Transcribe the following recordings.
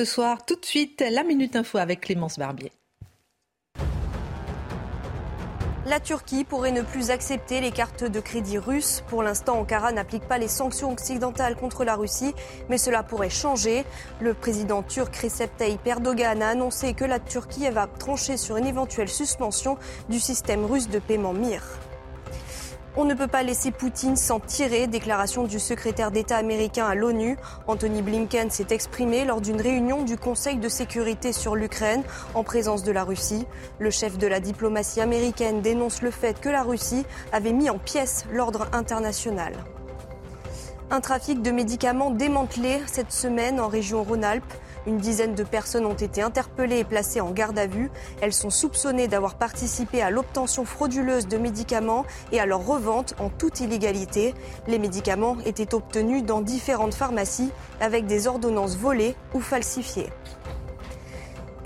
Ce soir, tout de suite, la Minute Info avec Clémence Barbier. La Turquie pourrait ne plus accepter les cartes de crédit russes. Pour l'instant, Ankara n'applique pas les sanctions occidentales contre la Russie, mais cela pourrait changer. Le président turc Recep Tayyip Erdogan a annoncé que la Turquie va trancher sur une éventuelle suspension du système russe de paiement MIR. On ne peut pas laisser Poutine s'en tirer, déclaration du secrétaire d'État américain à l'ONU. Anthony Blinken s'est exprimé lors d'une réunion du Conseil de sécurité sur l'Ukraine en présence de la Russie. Le chef de la diplomatie américaine dénonce le fait que la Russie avait mis en pièces l'ordre international. Un trafic de médicaments démantelé cette semaine en région Rhône-Alpes. Une dizaine de personnes ont été interpellées et placées en garde à vue. Elles sont soupçonnées d'avoir participé à l'obtention frauduleuse de médicaments et à leur revente en toute illégalité. Les médicaments étaient obtenus dans différentes pharmacies avec des ordonnances volées ou falsifiées.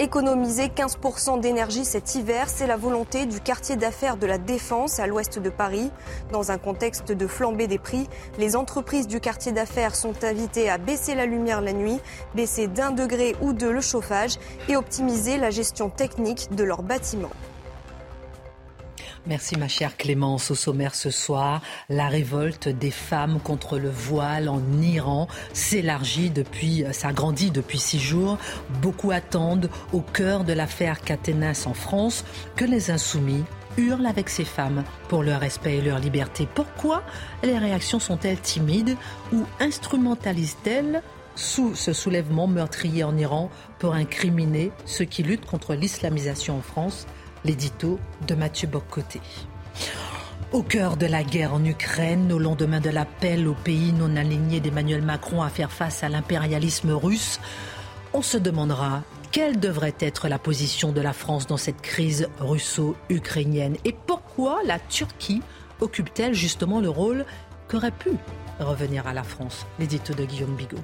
Économiser 15% d'énergie cet hiver, c'est la volonté du quartier d'affaires de la Défense à l'ouest de Paris. Dans un contexte de flambée des prix, les entreprises du quartier d'affaires sont invitées à baisser la lumière la nuit, baisser d'un degré ou deux le chauffage et optimiser la gestion technique de leurs bâtiments. Merci ma chère Clémence. Au sommaire ce soir, la révolte des femmes contre le voile en Iran s'élargit depuis, s'agrandit depuis six jours. Beaucoup attendent au cœur de l'affaire Caténas en France que les insoumis hurlent avec ces femmes pour leur respect et leur liberté. Pourquoi les réactions sont-elles timides ou instrumentalisent-elles sous ce soulèvement meurtrier en Iran pour incriminer ceux qui luttent contre l'islamisation en France? L'édito de Mathieu Boccoté. Au cœur de la guerre en Ukraine, au lendemain de l'appel au pays non aligné d'Emmanuel Macron à faire face à l'impérialisme russe, on se demandera quelle devrait être la position de la France dans cette crise russo-ukrainienne et pourquoi la Turquie occupe-t-elle justement le rôle qu'aurait pu revenir à la France L'édito de Guillaume Bigot.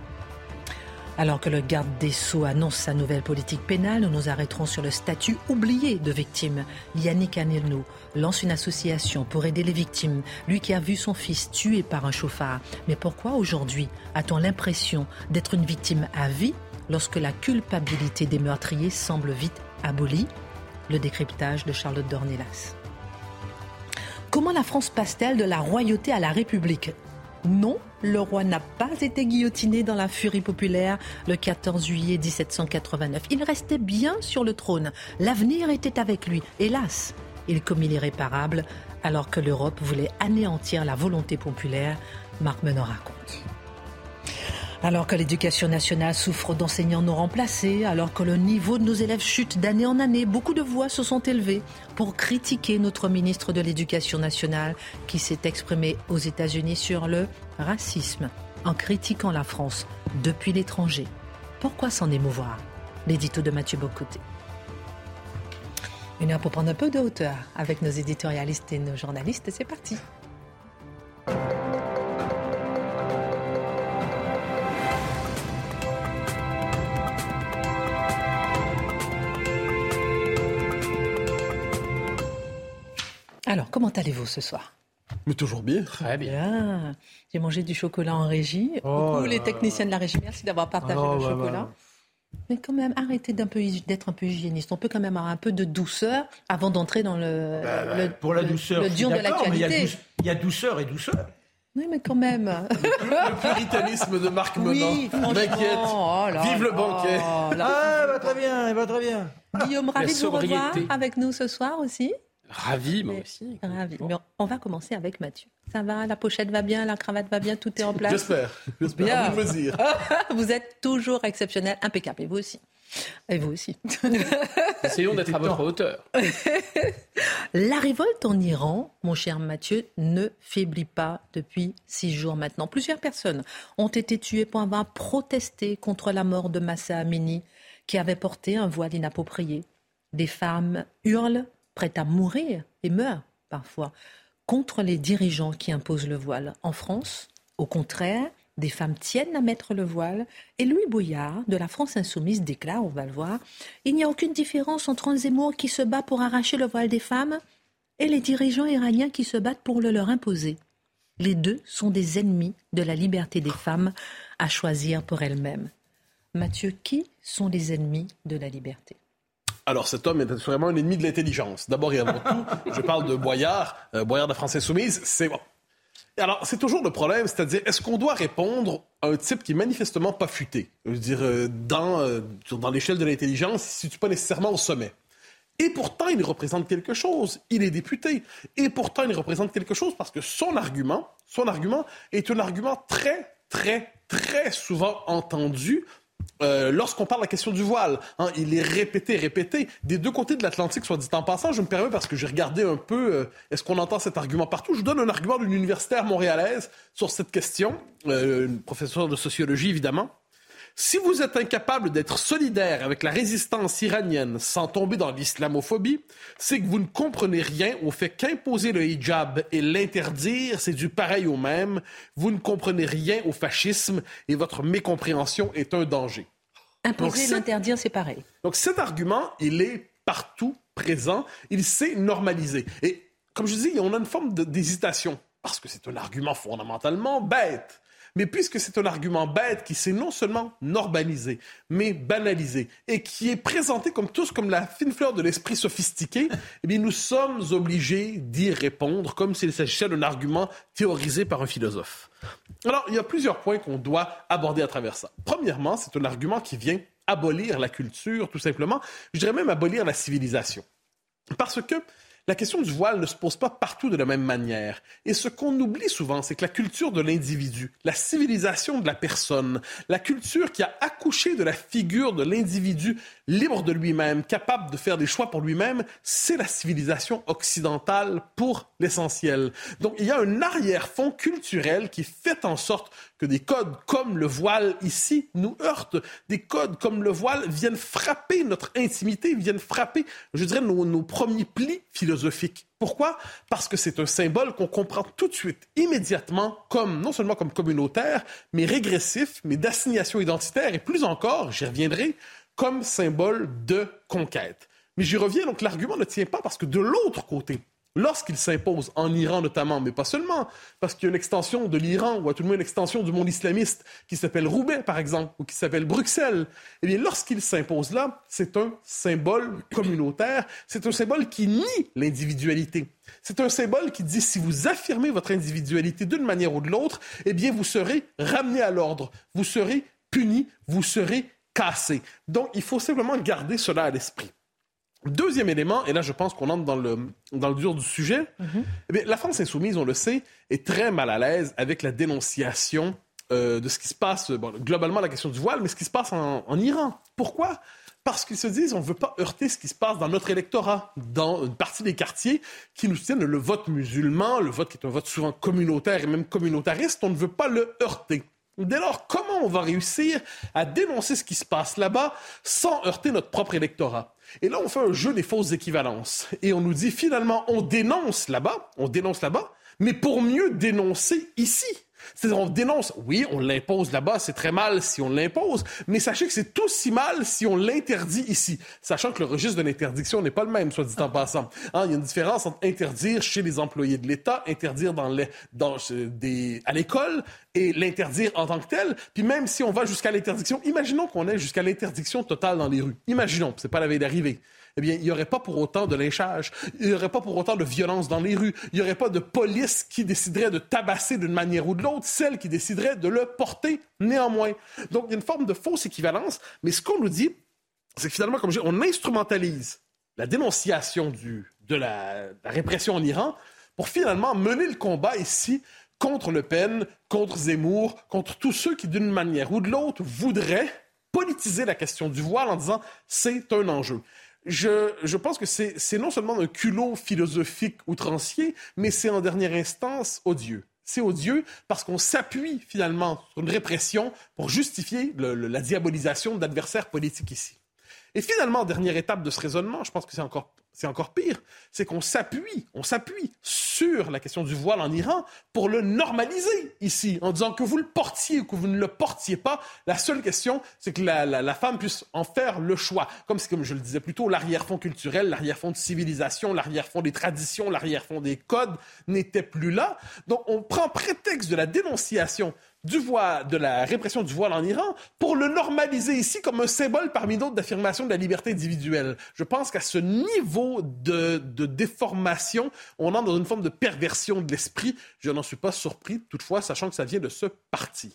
Alors que le garde des Sceaux annonce sa nouvelle politique pénale, nous nous arrêterons sur le statut oublié de victime. Yannick Anelno lance une association pour aider les victimes, lui qui a vu son fils tué par un chauffard. Mais pourquoi aujourd'hui a-t-on l'impression d'être une victime à vie lorsque la culpabilité des meurtriers semble vite abolie? Le décryptage de Charlotte Dornelas. Comment la France passe-t-elle de la royauté à la République? Non, le roi n'a pas été guillotiné dans la furie populaire le 14 juillet 1789. Il restait bien sur le trône. L'avenir était avec lui. Hélas, il commit l'irréparable alors que l'Europe voulait anéantir la volonté populaire. Marc Menon raconte. Alors que l'éducation nationale souffre d'enseignants non remplacés, alors que le niveau de nos élèves chute d'année en année, beaucoup de voix se sont élevées pour critiquer notre ministre de l'Éducation nationale qui s'est exprimé aux États-Unis sur le racisme en critiquant la France depuis l'étranger. Pourquoi s'en émouvoir? L'édito de Mathieu Bocoté. Une heure pour prendre un peu de hauteur avec nos éditorialistes et nos journalistes. C'est parti. Alors, comment allez-vous ce soir? Mais toujours bien. Très bien. J'ai mangé du chocolat en régie. Oh Beaucoup les là. techniciens de la régie, merci d'avoir partagé Oh, le bah, chocolat. bah. Mais quand même, arrêtez d'être un peu hygiéniste. On peut quand même avoir un peu de douceur avant d'entrer dans le, Bah, bah, le- pour la le- douceur, le dur de d'accord, mais il y a l'actualité. il y, a douceur et douceur. Oui, mais quand même. Le puritanisme de Marc Oui, Menon franchement. m'inquiète. Oh Vive le banquet. là. Ah, va très bien, il va très bien. Guillaume, ravi de vous revoir avec nous ce soir aussi. Ravi, moi Mais- aussi. Ravi. Mais on va commencer avec Mathieu. Ça va, la pochette va bien, la cravate va bien, tout est en place. J'espère. J'espère. Vous dire. Vous êtes toujours exceptionnel, impeccable. Et vous aussi. Et vous aussi. Essayons d'être à votre hauteur. La révolte en Iran, mon cher Mathieu, ne faiblit pas depuis six jours maintenant. Plusieurs personnes ont été tuées pour avoir protesté contre la mort de Massa Amini, qui avait porté un voile inapproprié. Des femmes hurlent, prêtes à mourir, et meurent parfois, contre les dirigeants qui imposent le voile. En France, au contraire, des femmes tiennent à mettre le voile. Et Louis Bouillard, de la France Insoumise, déclare, on va le voir, il n'y a aucune différence entre un Zemmour qui se bat pour arracher le voile des femmes et les dirigeants iraniens qui se battent pour le leur imposer. Les deux sont des ennemis de la liberté des femmes à choisir pour elles-mêmes. Mathieu, qui sont les ennemis de la liberté? Alors, cet homme est vraiment un ennemi de l'intelligence. D'abord et avant tout, je parle de Boyard, euh, Boyard de France Insoumise. C'est alors, c'est toujours le problème, c'est-à-dire, est-ce qu'on doit répondre à un type qui est manifestement pas futé? Je veux dire, euh, dans, euh, dans l'échelle de l'intelligence, il ne se situe pas nécessairement au sommet. Et pourtant, il représente quelque chose. Il est député. Et pourtant, il représente quelque chose parce que son argument, son argument est un argument très, très, très souvent entendu euh, lorsqu'on parle de la question du voile, hein, il est répété, répété. Des deux côtés de l'Atlantique, soit dit en passant, je me permets parce que j'ai regardé un peu, euh, est-ce qu'on entend cet argument partout? Je vous donne un argument d'une universitaire montréalaise sur cette question, euh, une professeure de sociologie évidemment. Si vous êtes incapable d'être solidaire avec la résistance iranienne sans tomber dans l'islamophobie, c'est que vous ne comprenez rien au fait qu'imposer le hijab et l'interdire, c'est du pareil au même. Vous ne comprenez rien au fascisme et votre mécompréhension est un danger. Imposer et l'interdire, c'est pareil. Donc cet argument, il est partout présent, il s'est normalisé. Et comme je dis, on a une forme d'hésitation parce que c'est un argument fondamentalement bête. Mais puisque c'est un argument bête qui s'est non seulement normalisé, mais banalisé, et qui est présenté comme tous comme la fine fleur de l'esprit sophistiqué, eh bien, nous sommes obligés d'y répondre comme s'il s'agissait d'un argument théorisé par un philosophe. Alors, il y a plusieurs points qu'on doit aborder à travers ça. Premièrement, c'est un argument qui vient abolir la culture, tout simplement. Je dirais même abolir la civilisation. Parce que la question du voile ne se pose pas partout de la même manière. Et ce qu'on oublie souvent, c'est que la culture de l'individu, la civilisation de la personne, la culture qui a accouché de la figure de l'individu libre de lui-même, capable de faire des choix pour lui-même, c'est la civilisation occidentale pour l'essentiel. Donc il y a un arrière-fond culturel qui fait en sorte que des codes comme le voile ici nous heurtent. Des codes comme le voile viennent frapper notre intimité, viennent frapper, je dirais, nos, premiers plis philosophiques. Pourquoi? Parce que c'est un symbole qu'on comprend tout de suite, immédiatement, comme, non seulement comme communautaire, mais régressif, mais d'assignation identitaire, et plus encore, j'y reviendrai, comme symbole de conquête. Mais j'y reviens, donc l'argument ne tient pas parce que de l'autre côté, lorsqu'il s'impose en Iran notamment, mais pas seulement, parce qu'il y a une extension de l'Iran, ou à tout le moins une extension du monde islamiste, qui s'appelle Roubaix, par exemple, ou qui s'appelle Bruxelles, eh bien, lorsqu'il s'impose là, c'est un symbole communautaire, c'est un symbole qui nie l'individualité. C'est un symbole qui dit si vous affirmez votre individualité d'une manière ou de l'autre, eh bien, vous serez ramené à l'ordre, vous serez puni, vous serez cassé. Donc, il faut simplement garder cela à l'esprit. Deuxième élément, et là je pense qu'on entre dans le, dans le dur du sujet, eh la France insoumise, on le sait, est très mal à l'aise avec la dénonciation euh, de ce qui se passe, globalement la question du voile, mais ce qui se passe en, en Iran. Pourquoi? Parce qu'ils se disent on ne veut pas heurter ce qui se passe dans notre électorat, dans une partie des quartiers qui nous tiennent le vote musulman, le vote qui est un vote souvent communautaire et même communautariste, on ne veut pas le heurter. Dès lors, comment on va réussir à dénoncer ce qui se passe là-bas sans heurter notre propre électorat? Et là, on fait un jeu des fausses équivalences. Et on nous dit finalement, on dénonce là-bas, on dénonce là-bas, mais pour mieux dénoncer ici. C'est-à-dire, on dénonce, oui, on l'impose là-bas, c'est très mal si on l'impose, mais sachez que c'est aussi mal si on l'interdit ici, sachant que le registre de l'interdiction n'est pas le même, soit dit en passant. Hein, il y a une différence entre interdire chez les employés de l'État, interdire dans les, dans, des, à l'école et l'interdire en tant que tel. Puis même si on va jusqu'à l'interdiction, imaginons qu'on est jusqu'à l'interdiction totale dans les rues. Imaginons, c'est pas la veille d'arriver eh bien, il n'y aurait pas pour autant de lynchage, il n'y aurait pas pour autant de violence dans les rues, il n'y aurait pas de police qui déciderait de tabasser d'une manière ou de l'autre celle qui déciderait de le porter néanmoins. Donc, il y a une forme de fausse équivalence, mais ce qu'on nous dit, c'est que finalement, comme je dis, on instrumentalise la dénonciation de la, la répression en Iran pour finalement mener le combat ici contre Le Pen, contre Zemmour, contre tous ceux qui, d'une manière ou de l'autre, voudraient politiser la question du voile en disant c'est un enjeu. Je, je, pense que c'est non seulement un culot philosophique outrancier, mais c'est en dernière instance odieux. C'est odieux parce qu'on s'appuie finalement sur une répression pour justifier le, la diabolisation d'adversaires politiques ici. Et finalement, dernière étape de ce raisonnement, je pense que c'est encore c'est encore pire, c'est qu'on s'appuie, on s'appuie sur la question du voile en Iran pour le normaliser ici, en disant que vous le portiez ou que vous ne le portiez pas. La seule question, c'est que la, la, femme puisse en faire le choix. Comme c'est comme je le disais plus tôt, l'arrière-fond culturel, l'arrière-fond de civilisation, l'arrière-fond des traditions, l'arrière-fond des codes n'était plus là. Donc on prend prétexte de la dénonciation du voile, de la répression du voile en Iran pour le normaliser ici comme un symbole parmi d'autres d'affirmation de la liberté individuelle. Je pense qu'à ce niveau de, de, déformation, on entre dans une forme de perversion de l'esprit. Je n'en suis pas surpris, toutefois, sachant que ça vient de ce parti.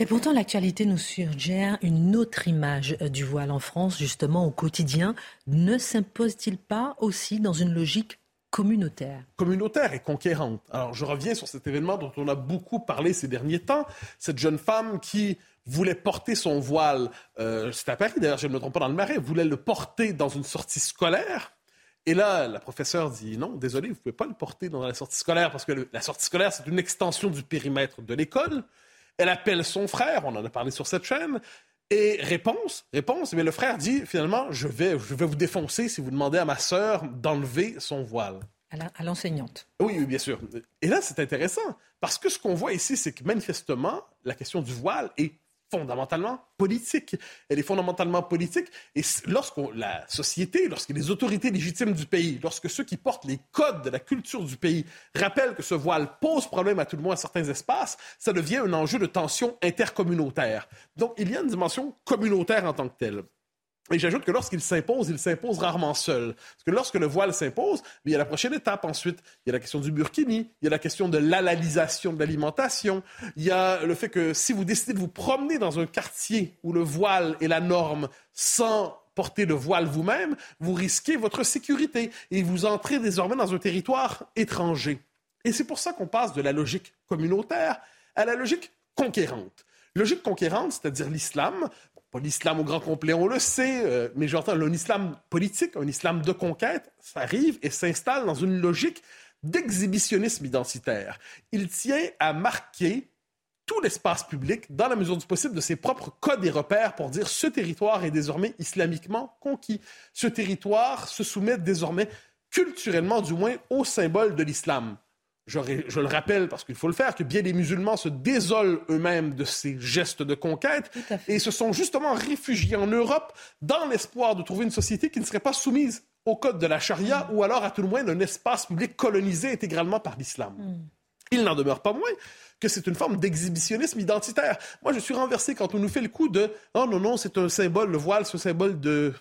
Et pourtant, l'actualité nous suggère une autre image euh, du voile en France, justement au quotidien. Ne s'impose-t-il pas aussi dans une logique communautaire. Communautaire et conquérante. Alors, je reviens sur cet événement dont on a beaucoup parlé ces derniers temps. Cette jeune femme qui voulait porter son voile, euh, c'est à Paris d'ailleurs, je ne me trompe pas dans le marais, voulait le porter dans une sortie scolaire. Et là, la professeure dit non, désolé, vous ne pouvez pas le porter dans la sortie scolaire parce que la sortie scolaire, c'est une extension du périmètre de l'école. Elle appelle son frère, on en a parlé sur cette chaîne, et réponse, réponse, mais le frère dit finalement, je vais, je vais vous défoncer si vous demandez à ma sœur d'enlever son voile. À l'enseignante. Oui, bien sûr. Et là, c'est intéressant, parce que ce qu'on voit ici, c'est que manifestement, la question du voile est fondamentalement politique. Elle est fondamentalement politique. Et lorsque la société, lorsque les autorités légitimes du pays, lorsque ceux qui portent les codes de la culture du pays rappellent que ce voile pose problème à tout le monde à certains espaces, ça devient un enjeu de tension intercommunautaire. Donc, il y a une dimension communautaire en tant que telle. Et j'ajoute que lorsqu'il s'impose, il s'impose rarement seul. Parce que lorsque le voile s'impose, il y a la prochaine étape ensuite. Il y a la question du burkini, il y a la question de l'alalisation de l'alimentation, il y a le fait que si vous décidez de vous promener dans un quartier où le voile est la norme sans porter le voile vous-même, vous risquez votre sécurité et vous entrez désormais dans un territoire étranger. Et c'est pour ça qu'on passe de la logique communautaire à la logique conquérante. Logique conquérante, c'est-à-dire l'islam, l'islam au grand complet, on le sait, euh, mais j'entends un islam politique, un islam de conquête, ça arrive et s'installe dans une logique d'exhibitionnisme identitaire. Il tient à marquer tout l'espace public, dans la mesure du possible, de ses propres codes et repères pour dire ce territoire est désormais islamiquement conquis. Ce territoire se soumet désormais culturellement, du moins, au symbole de l'islam je, le rappelle parce qu'il faut le faire, que bien des musulmans se désolent eux-mêmes de ces gestes de conquête et se sont justement réfugiés en Europe dans l'espoir de trouver une société qui ne serait pas soumise au code de la charia ou alors à tout le moins d'un espace public colonisé intégralement par l'islam. Hmm. Il n'en demeure pas moins que c'est une forme d'exhibitionnisme identitaire. Moi, je suis renversé quand on nous fait le coup de « Oh non, non, c'est un symbole, le voile, c'est un symbole de,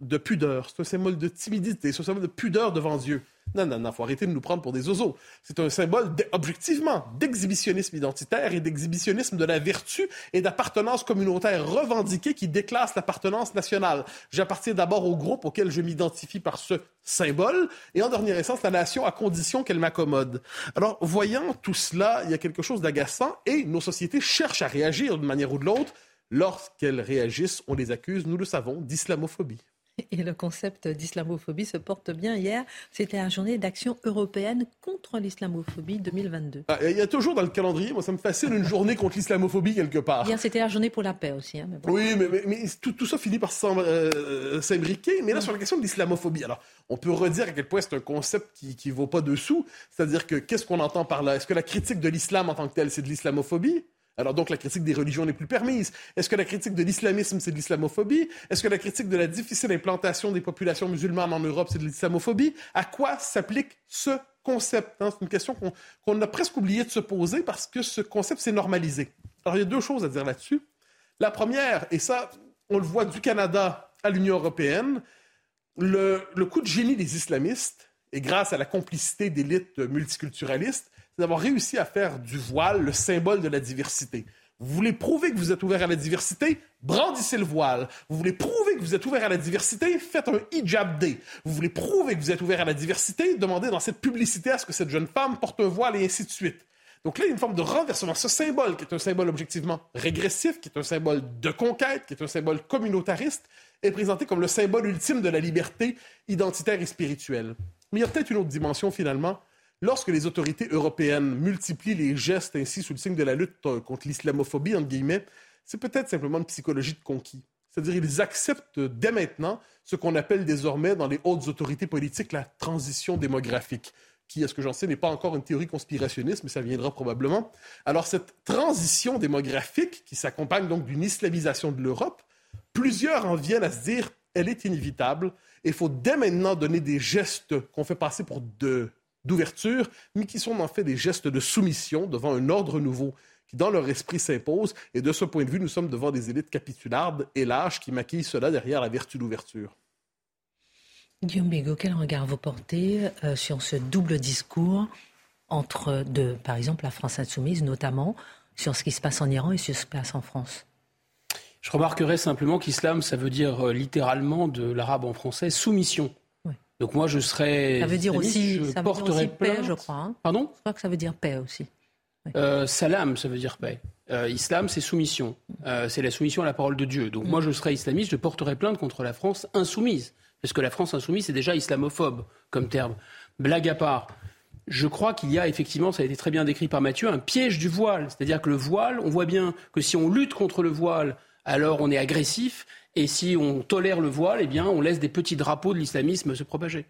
de pudeur, c'est un symbole de timidité, c'est un symbole de pudeur devant Dieu. » Non, non, non, faut arrêter de nous prendre pour des oiseaux. C'est un symbole, objectivement, d'exhibitionnisme identitaire et d'exhibitionnisme de la vertu et d'appartenance communautaire revendiquée qui déclasse l'appartenance nationale. J'appartiens d'abord au groupe auquel je m'identifie par ce symbole et en dernière essence la nation à condition qu'elle m'accommode. Alors, voyant tout cela, il y a quelque chose d'agaçant et nos sociétés cherchent à réagir d'une manière ou de l'autre. Lorsqu'elles réagissent, on les accuse, nous le savons, d'islamophobie. Et le concept d'islamophobie se porte bien hier. C'était la journée d'action européenne contre l'islamophobie 2022. Ah, il y a toujours dans le calendrier, moi ça me fascine, une journée contre l'islamophobie quelque part. Hier c'était la journée pour la paix aussi. Hein, Oui, mais, tout, ça finit par euh, s'imbriquer. mais là, sur la question de l'islamophobie, alors on peut redire à quel point c'est un concept qui ne vaut pas dessous. C'est-à-dire que qu'est-ce qu'on entend par là? Est-ce que la critique de l'islam en tant que telle, c'est de l'islamophobie? Alors donc la critique des religions n'est plus permise. Est-ce que la critique de l'islamisme, c'est de l'islamophobie? Est-ce que la critique de la difficile implantation des populations musulmanes en Europe, c'est de l'islamophobie? À quoi s'applique ce concept? Hein? C'est une question qu'on a presque oublié de se poser parce que ce concept s'est normalisé. Alors il y a deux choses à dire là-dessus. La première, et ça, on le voit du Canada à l'Union européenne, le, le coup de génie des islamistes, et grâce à la complicité d'élites multiculturalistes, c'est d'avoir réussi à faire du voile le symbole de la diversité. Vous voulez prouver que vous êtes ouvert à la diversité? Brandissez le voile. Vous voulez prouver que vous êtes ouvert à la diversité? Faites un hijab day. Vous voulez prouver que vous êtes ouvert à la diversité? Demandez dans cette publicité à ce que cette jeune femme porte un voile et ainsi de suite. Donc là, il y a une forme de renversement. Ce symbole, qui est un symbole objectivement régressif, qui est un symbole de conquête, qui est un symbole communautariste, est présenté comme le symbole ultime de la liberté identitaire et spirituelle. Mais il y a peut-être une autre dimension finalement. Lorsque les autorités européennes multiplient les gestes ainsi sous le signe de la lutte euh, contre l'islamophobie, entre guillemets, c'est peut-être simplement une psychologie de conquis. C'est-à-dire qu'ils acceptent dès maintenant ce qu'on appelle désormais dans les hautes autorités politiques la transition démographique qui, à ce que j'en sais, n'est pas encore une théorie conspirationniste, mais ça viendra probablement. Alors, cette transition démographique, qui s'accompagne donc d'une islamisation de l'Europe, plusieurs en viennent à se dire, elle est inévitable, il faut dès maintenant donner des gestes qu'on fait passer pour d'ouverture, mais qui sont en fait des gestes de soumission devant un ordre nouveau qui, dans leur esprit, s'impose. Et de ce point de vue, nous sommes devant des élites capitulardes et lâches qui maquillent cela derrière la vertu d'ouverture. Guillaume Bigot, quel regard vous portez euh, sur ce double discours entre, de, par exemple, la France insoumise, notamment sur ce qui se passe en Iran et sur ce qui se passe en France? Je remarquerai simplement qu'islam, ça veut dire euh, littéralement de l'arabe en français soumission. Donc moi, je serais. Ça veut dire aussi, je ça veut dire aussi paix, je crois. Hein. Pardon? Je crois que ça veut dire paix aussi. Euh, salam, ça veut dire paix. islam, c'est soumission. c'est la soumission à la parole de Dieu. Donc mm. moi, je serais islamiste, je porterais plainte contre la France insoumise parce que la France insoumise, c'est déjà islamophobe comme terme. Blague à part. Je crois qu'il y a effectivement, ça a été très bien décrit par Mathieu, un piège du voile. C'est-à-dire que le voile, on voit bien que si on lutte contre le voile, alors on est agressif, et si on tolère le voile, eh bien on laisse des petits drapeaux de l'islamisme se propager.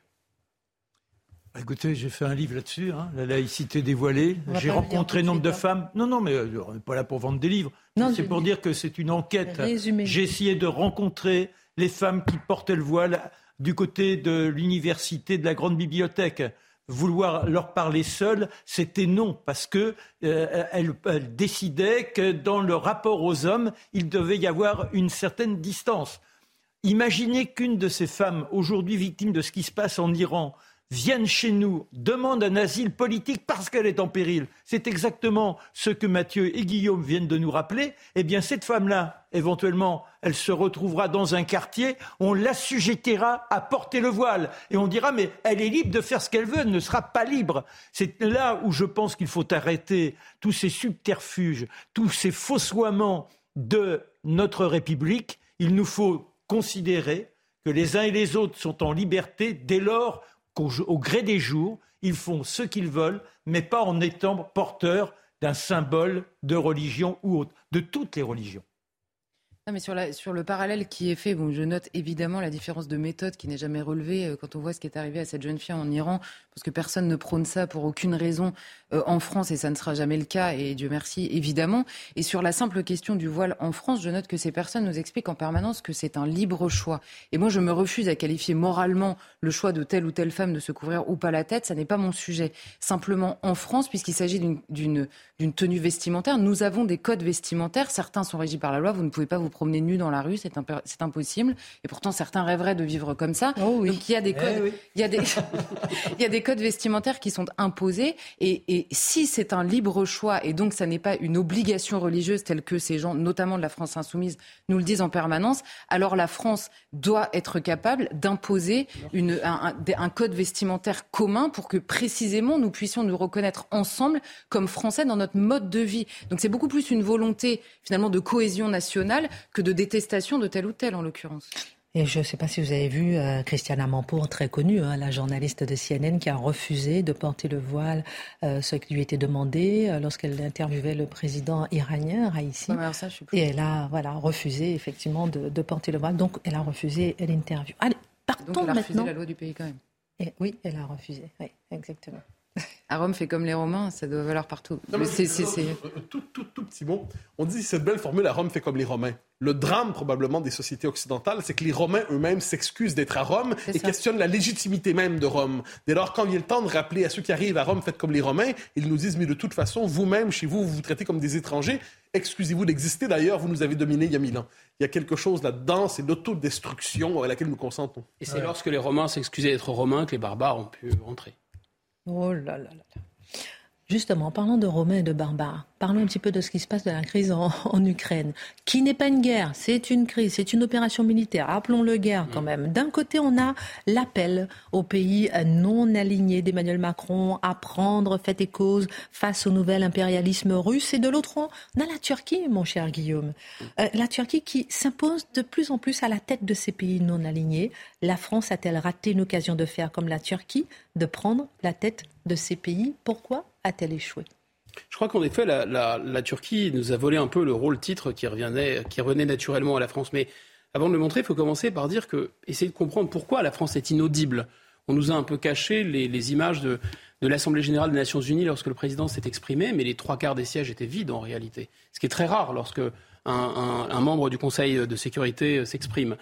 Bah, écoutez, j'ai fait un livre là-dessus, hein, la laïcité dévoilée. J'ai rencontré nombre de hein. femmes. Non, non, mais euh, on n'est pas là pour vendre des livres. C'est pour dire que c'est une enquête. J'ai essayé de rencontrer les femmes qui portaient le voile du côté de l'université, de la grande bibliothèque. Vouloir leur parler seul, c'était non, parce que euh, décidaient que dans le rapport aux hommes, il devait y avoir une certaine distance. Imaginez qu'une de ces femmes, aujourd'hui victime de ce qui se passe en Iran, viennent chez nous, demandent un asile politique parce qu'elle est en péril. C'est exactement ce que Mathieu et Guillaume viennent de nous rappeler. Eh bien, cette femme-là, éventuellement, elle se retrouvera dans un quartier, on l'assujettira à porter le voile. Et on dira, mais elle est libre de faire ce qu'elle veut, elle ne sera pas libre. C'est là où je pense qu'il faut arrêter tous ces subterfuges, tous ces faussoiements de notre République. Il nous faut considérer que les uns et les autres sont en liberté dès lors qu'au gré des jours, ils font ce qu'ils veulent, mais pas en étant porteurs d'un symbole de religion ou autre, de toutes les religions. Mais sur, sur, le parallèle qui est fait, bon, je note évidemment la différence de méthode qui n'est jamais relevée euh, quand on voit ce qui est arrivé à cette jeune fille en Iran, parce que personne ne prône ça pour aucune raison en France et ça ne sera jamais le cas, et Dieu merci évidemment. Et sur la simple question du voile en France, je note que ces personnes nous expliquent en permanence que c'est un libre choix. Et moi, je me refuse à qualifier moralement le choix de telle ou telle femme de se couvrir ou pas la tête, ça n'est pas mon sujet. Simplement en France, puisqu'il s'agit d'une tenue vestimentaire, nous avons des codes vestimentaires, certains sont régis par la loi, vous ne pouvez pas vous promener nu dans la rue, c'est, impossible. Et pourtant, certains rêveraient de vivre comme ça. Oh Donc il y a des eh codes, il, y a des, il y a des codes vestimentaires qui sont imposés. Et, et si c'est un libre choix, et donc ça n'est pas une obligation religieuse telle que ces gens, notamment de la France insoumise, nous le disent en permanence, alors la France doit être capable d'imposer un, un code vestimentaire commun pour que précisément nous puissions nous reconnaître ensemble comme Français dans notre mode de vie. Donc c'est beaucoup plus une volonté finalement de cohésion nationale que de détestation de tel ou tel, en l'occurrence. Et je ne sais pas si vous avez vu euh, Christiane Amanpour, très connue, hein, la journaliste de CNN, qui a refusé de porter le voile, euh, ce qui lui était demandé euh, lorsqu'elle interviewait le président iranien, Raïssi. Et elle a voilà, refusé effectivement de, porter le voile. Donc elle a refusé l'interview. Allez, partons Donc elle a refusé la loi du pays quand même. Et, oui, elle a refusé. Oui, exactement. À Rome fait comme les Romains, ça doit valoir partout. C'est tout, tout, tout, petit mot. On dit cette belle formule à Rome fait comme les Romains. Le drame probablement des sociétés occidentales, c'est que les Romains eux-mêmes s'excusent d'être à Rome et questionnent la légitimité même de Rome. Dès lors, quand il y a le temps de rappeler à ceux qui arrivent à Rome, faites comme les Romains, ils nous disent, mais de toute façon, vous-même, chez vous, vous vous traitez comme des étrangers. Excusez-vous d'exister, d'ailleurs, vous nous avez dominés il y a mille ans. Il y a quelque chose là-dedans, c'est l'autodestruction à laquelle nous consentons. Et c'est lorsque les Romains s'excusaient d'être Romains que les barbares ont pu rentrer. Oh là là là. Justement, parlons de Romains et de barbares. Parlons un petit peu de ce qui se passe de la crise en, Ukraine, qui n'est pas une guerre, c'est une crise, c'est une opération militaire. Appelons-le guerre quand même. D'un côté, on a l'appel aux pays non alignés d'Emmanuel Macron à prendre fait et cause face au nouvel impérialisme russe. Et de l'autre, on a la Turquie, mon cher Guillaume. Euh, la Turquie qui s'impose de plus en plus à la tête de ces pays non alignés. La France a-t-elle raté une occasion de faire comme la Turquie, de prendre la tête de ces pays Pourquoi a-t-elle échoué? Je crois qu'en effet, la, Turquie nous a volé un peu le rôle titre qui, qui revenait naturellement à la France. Mais avant de le montrer, il faut commencer par dire que, essayer de comprendre pourquoi la France est inaudible. On nous a un peu caché les, images de, l'Assemblée générale des Nations unies lorsque le président s'est exprimé, mais les trois quarts des sièges étaient vides en réalité. Ce qui est très rare lorsque un membre du Conseil de sécurité s'exprime.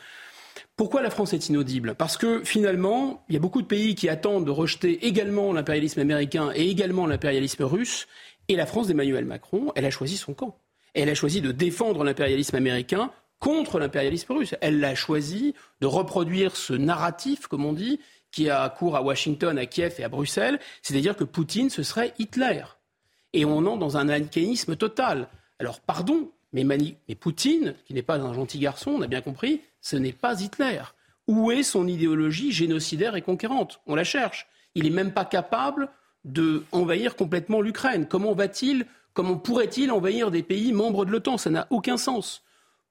Pourquoi la France est inaudible? Parce que finalement, il y a beaucoup de pays qui attendent de rejeter également l'impérialisme américain et également l'impérialisme russe. Et la France d'Emmanuel Macron, elle a choisi son camp. Elle a choisi de défendre l'impérialisme américain contre l'impérialisme russe. Elle a choisi de reproduire ce narratif, comme on dit, qui a cours à Washington, à Kiev et à Bruxelles, c'est-à-dire que Poutine, ce serait Hitler. Et on entre dans un manichéisme total. Alors, pardon, mais Poutine, qui n'est pas un gentil garçon, on a bien compris, ce n'est pas Hitler. Où est son idéologie génocidaire et conquérante? On la cherche. Il n'est même pas capable d'envahir complètement l'Ukraine. Comment va-t-il, comment pourrait-il envahir des pays membres de l'OTAN? Ça n'a aucun sens.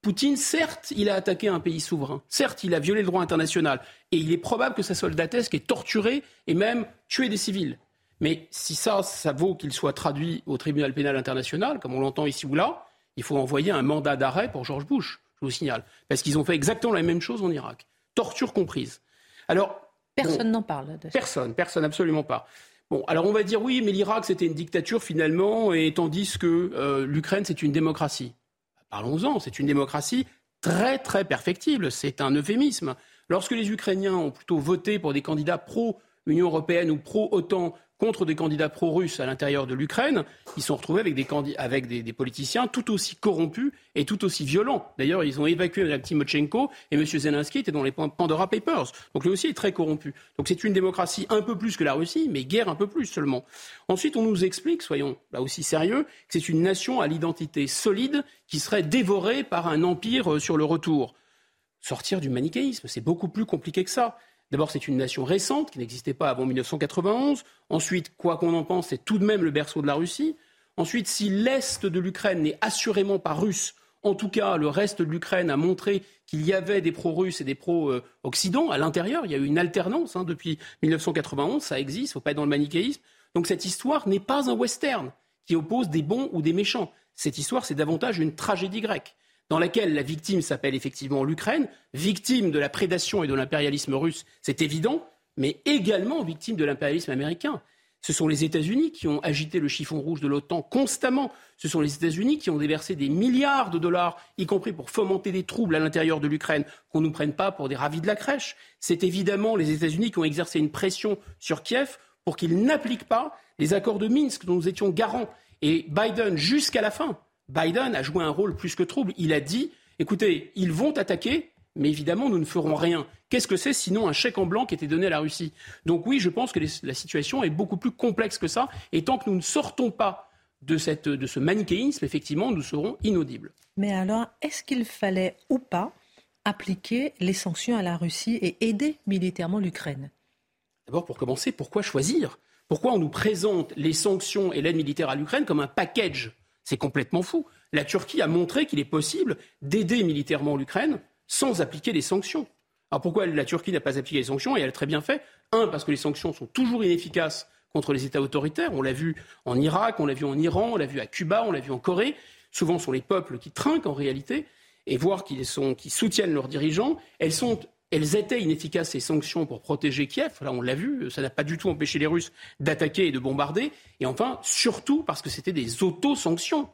Poutine, certes, il a attaqué un pays souverain. Certes, il a violé le droit international. Et il est probable que sa soldatesque ait torturé et même tué des civils. Mais si ça, ça vaut qu'il soit traduit au tribunal pénal international, comme on l'entend ici ou là, il faut envoyer un mandat d'arrêt pour George Bush, je vous signale. Parce qu'ils ont fait exactement la même chose en Irak. Torture comprise. Alors. Personne n'en parle. De personne, personne, absolument pas. Bon, alors on va dire oui, mais l'Irak c'était une dictature finalement, et tandis que euh, l'Ukraine c'est une démocratie. Parlons-en, c'est une démocratie très très perfectible, c'est un euphémisme. Lorsque les Ukrainiens ont plutôt voté pour des candidats pro-Union européenne ou pro-OTAN contre des candidats pro-russes à l'intérieur de l'Ukraine, ils sont retrouvés avec, des, politiciens tout aussi corrompus et tout aussi violents. D'ailleurs, ils ont évacué Mme Timochenko et M. Zelensky était dans les Pandora Papers. Donc lui aussi est très corrompu. Donc c'est une démocratie un peu plus que la Russie, mais guerre un peu plus seulement. Ensuite, on nous explique, soyons là aussi sérieux, que c'est une nation à l'identité solide qui serait dévorée par un empire euh, sur le retour. Sortir du manichéisme, c'est beaucoup plus compliqué que ça. D'abord, c'est une nation récente qui n'existait pas avant 1991. Ensuite, quoi qu'on en pense, c'est tout de même le berceau de la Russie. Ensuite, si l'Est de l'Ukraine n'est assurément pas russe, en tout cas, le reste de l'Ukraine a montré qu'il y avait des pro-russes et des pro-occidents à l'intérieur. Il y a eu une alternance hein, depuis 1991, ça existe, il ne faut pas être dans le manichéisme. Donc cette histoire n'est pas un western qui oppose des bons ou des méchants. Cette histoire, c'est davantage une tragédie grecque dans laquelle la victime s'appelle effectivement l'Ukraine, victime de la prédation et de l'impérialisme russe, c'est évident, mais également victime de l'impérialisme américain. Ce sont les États-Unis qui ont agité le chiffon rouge de l'OTAN constamment. Ce sont les États-Unis qui ont déversé des milliards de dollars, y compris pour fomenter des troubles à l'intérieur de l'Ukraine, qu'on ne nous prenne pas pour des ravis de la crèche. C'est évidemment les États-Unis qui ont exercé une pression sur Kiev pour qu'il n'applique pas les accords de Minsk dont nous étions garants. Et Biden, jusqu'à la fin, Biden a joué un rôle plus que trouble. Il a dit, écoutez, ils vont attaquer, mais évidemment, nous ne ferons rien. Qu'est-ce que c'est sinon un chèque en blanc qui était donné à la Russie? Donc oui, je pense que la situation est beaucoup plus complexe que ça. Et tant que nous ne sortons pas de, cette, de ce manichéisme, effectivement, nous serons inaudibles. Mais alors, est-ce qu'il fallait ou pas appliquer les sanctions à la Russie et aider militairement l'Ukraine? D'abord, pour commencer, pourquoi choisir? Pourquoi on nous présente les sanctions et l'aide militaire à l'Ukraine comme un package c'est complètement fou. La Turquie a montré qu'il est possible d'aider militairement l'Ukraine sans appliquer les sanctions. Alors pourquoi la Turquie n'a pas appliqué les sanctions Et elle a très bien fait? Un, parce que les sanctions sont toujours inefficaces contre les États autoritaires. On l'a vu en Irak, on l'a vu en Iran, on l'a vu à Cuba, on l'a vu en Corée. Souvent, ce sont les peuples qui trinquent en réalité et voir qu'ils soutiennent leurs dirigeants. Elles, sont, elles étaient inefficaces, ces sanctions, pour protéger Kiev. Là, on l'a vu, ça n'a pas du tout empêché les Russes d'attaquer et de bombarder. Et enfin, surtout parce que c'était des auto-sanctions.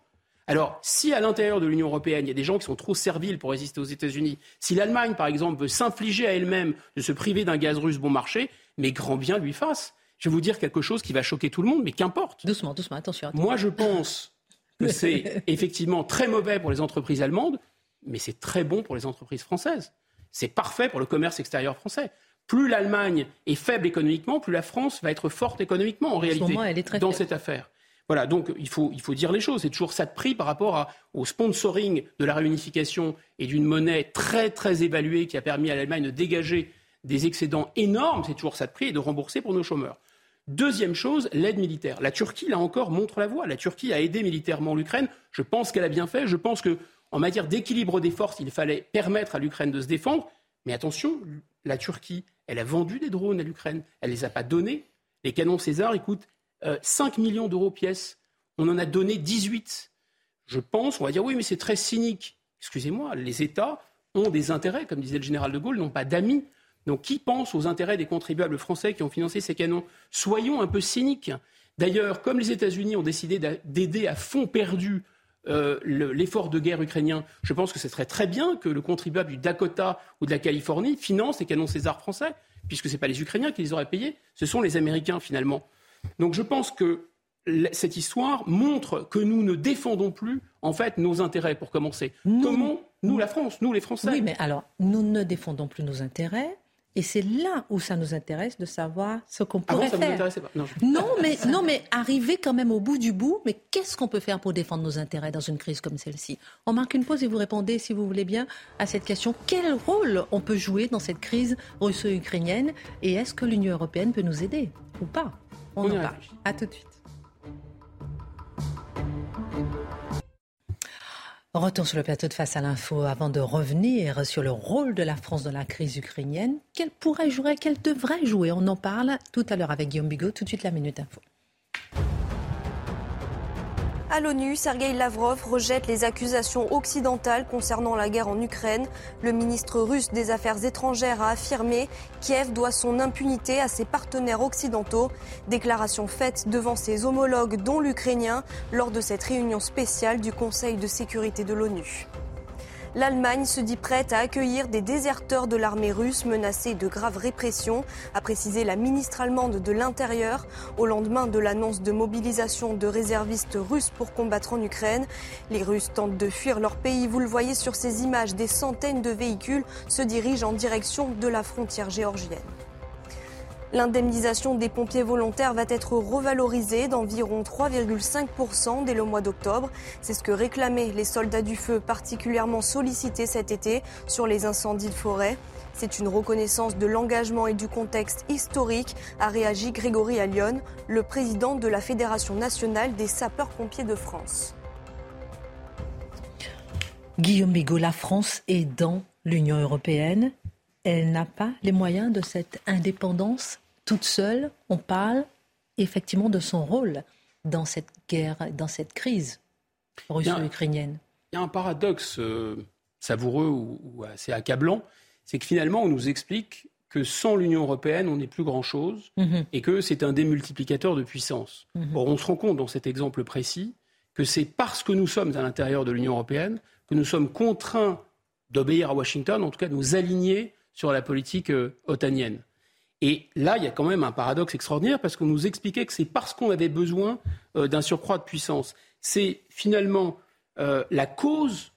Alors, si à l'intérieur de l'Union européenne, il y a des gens qui sont trop serviles pour résister aux États-Unis, si l'Allemagne, par exemple, veut s'infliger à elle-même de se priver d'un gaz russe bon marché, mais grand bien lui fasse. Je vais vous dire quelque chose qui va choquer tout le monde, mais qu'importe. Doucement, doucement, attention. Moi, je pense que c'est effectivement très mauvais pour les entreprises allemandes, mais c'est très bon pour les entreprises françaises. C'est parfait pour le commerce extérieur français. Plus l'Allemagne est faible économiquement, plus la France va être forte économiquement en réalité dans cette affaire. Voilà, donc il faut, il faut dire les choses. C'est toujours ça de prix par rapport au sponsoring de la réunification et d'une monnaie très, très évaluée qui a permis à l'Allemagne de dégager des excédents énormes. C'est toujours ça de prix et de rembourser pour nos chômeurs. Deuxième chose, l'aide militaire. La Turquie, là encore, montre la voie. La Turquie a aidé militairement l'Ukraine. Je pense qu'elle a bien fait. Je pense qu'en matière d'équilibre des forces, il fallait permettre à l'Ukraine de se défendre. Mais attention, la Turquie, elle a vendu des drones à l'Ukraine. Elle ne les a pas donnés. Les canons César, ils coûtent 5 euh, millions d'euros pièce. On en a donné 18. Je pense, on va dire oui, mais c'est très cynique. Excusez-moi, les États ont des intérêts, comme disait le général de Gaulle, n'ont pas d'amis. Donc qui pense aux intérêts des contribuables français qui ont financé ces canons? Soyons un peu cyniques. D'ailleurs, comme les États-Unis ont décidé d'aider à fond perdu euh, l'effort de guerre ukrainien, je pense que ce serait très bien que le contribuable du Dakota ou de la Californie finance les canons César français, puisque ce n'est pas les Ukrainiens qui les auraient payés, ce sont les Américains finalement. Donc je pense que cette histoire montre que nous ne défendons plus en fait nos intérêts pour commencer. Comment nous la France, nous les Français Oui, mais alors nous ne défendons plus nos intérêts. Et c'est là où ça nous intéresse de savoir ce qu'on pourrait ça faire. Pas. Non, non, mais non, mais arriver quand même au bout du bout. Mais qu'est-ce qu'on peut faire pour défendre nos intérêts dans une crise comme celle-ci? On marque une pause et vous répondez, si vous voulez bien, à cette question. Quel rôle on peut jouer dans cette crise russo-ukrainienne? Et est-ce que l'Union européenne peut nous aider ou pas? On, en parle. À tout de suite. Retour sur le plateau de Face à l'info avant de revenir sur le rôle de la France dans la crise ukrainienne. Quelle pourrait jouer, qu'elle devrait jouer? On en parle tout à l'heure avec Guillaume Bigot. Tout de suite la Minute Info. À l'ONU, Sergei Lavrov rejette les accusations occidentales concernant la guerre en Ukraine. Le ministre russe des Affaires étrangères a affirmé Kiev doit son impunité à ses partenaires occidentaux. Déclaration faite devant ses homologues, dont l'Ukrainien, lors de cette réunion spéciale du Conseil de sécurité de l'ONU. L'Allemagne se dit prête à accueillir des déserteurs de l'armée russe menacés de graves répressions, a précisé la ministre allemande de l'Intérieur au lendemain de l'annonce de mobilisation de réservistes russes pour combattre en Ukraine. Les Russes tentent de fuir leur pays. Vous le voyez sur ces images, des centaines de véhicules se dirigent en direction de la frontière géorgienne. L'indemnisation des pompiers volontaires va être revalorisée d'environ 3,5% dès le mois d'octobre. C'est ce que réclamaient les soldats du feu particulièrement sollicités cet été sur les incendies de forêt. C'est une reconnaissance de l'engagement et du contexte historique, a réagi Grégory Allion, le président de la Fédération nationale des sapeurs-pompiers de France. Guillaume Bigot, la France est dans l'Union européenne elle n'a pas les moyens de cette indépendance toute seule. On parle effectivement de son rôle dans cette guerre, dans cette crise russo-ukrainienne. Il y a un paradoxe euh, savoureux ou, assez accablant, c'est que finalement on nous explique que sans l'Union européenne, on n'est plus grand-chose mhm. et que c'est un démultiplicateur de puissance. Mhm. Or, on se rend compte dans cet exemple précis que c'est parce que nous sommes à l'intérieur de l'Union européenne que nous sommes contraints d'obéir à Washington, en tout cas de nous aligner sur la politique euh, otanienne. Et là, il y a quand même un paradoxe extraordinaire parce qu'on nous expliquait que c'est parce qu'on avait besoin euh, d'un surcroît de puissance. C'est finalement euh, la cause,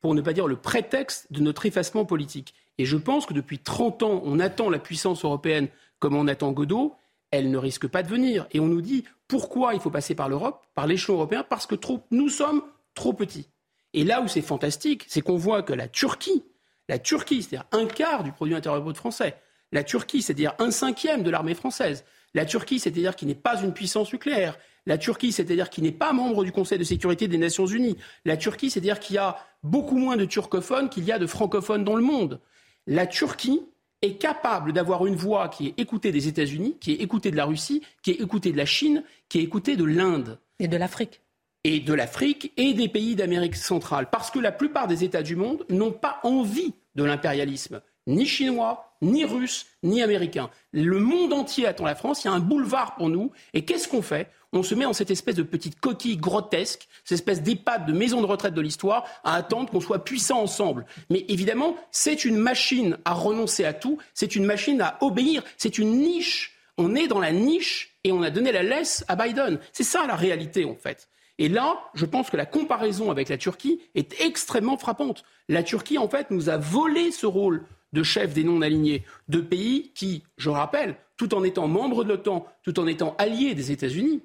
pour ne pas dire le prétexte, de notre effacement politique. Et je pense que depuis 30 ans, on attend la puissance européenne comme on attend Godot. Elle ne risque pas de venir. Et on nous dit pourquoi il faut passer par l'Europe, par l'échelon européen, parce que nous sommes trop petits. Et là où c'est fantastique, c'est qu'on voit que la Turquie, la Turquie, c'est-à-dire un quart du produit intérieur brut français. La Turquie, c'est-à-dire un cinquième de l'armée française. La Turquie, c'est-à-dire qui n'est pas une puissance nucléaire. La Turquie, c'est-à-dire qui n'est pas membre du Conseil de sécurité des Nations Unies. La Turquie, c'est-à-dire qu'il y a beaucoup moins de turcophones qu'il y a de francophones dans le monde. La Turquie est capable d'avoir une voix qui est écoutée des États-Unis, qui est écoutée de la Russie, qui est écoutée de la Chine, qui est écoutée de l'Inde. Et de l'Afrique et de l'Afrique et des pays d'Amérique centrale. Parce que la plupart des États du monde n'ont pas envie de l'impérialisme, ni chinois, ni russe, ni américain. Le monde entier attend la France, il y a un boulevard pour nous. Et qu'est-ce qu'on fait? On se met en cette espèce de petite coquille grotesque, cette espèce d'épate de maison de retraite de l'histoire, à attendre qu'on soit puissants ensemble. Mais évidemment, c'est une machine à renoncer à tout, c'est une machine à obéir, c'est une niche. On est dans la niche et on a donné la laisse à Biden. C'est ça la réalité en fait. Et là, je pense que la comparaison avec la Turquie est extrêmement frappante. La Turquie, en fait, nous a volé ce rôle de chef des non-alignés, de pays qui, je rappelle, tout en étant membre de l'OTAN, tout en étant alliés des États-Unis,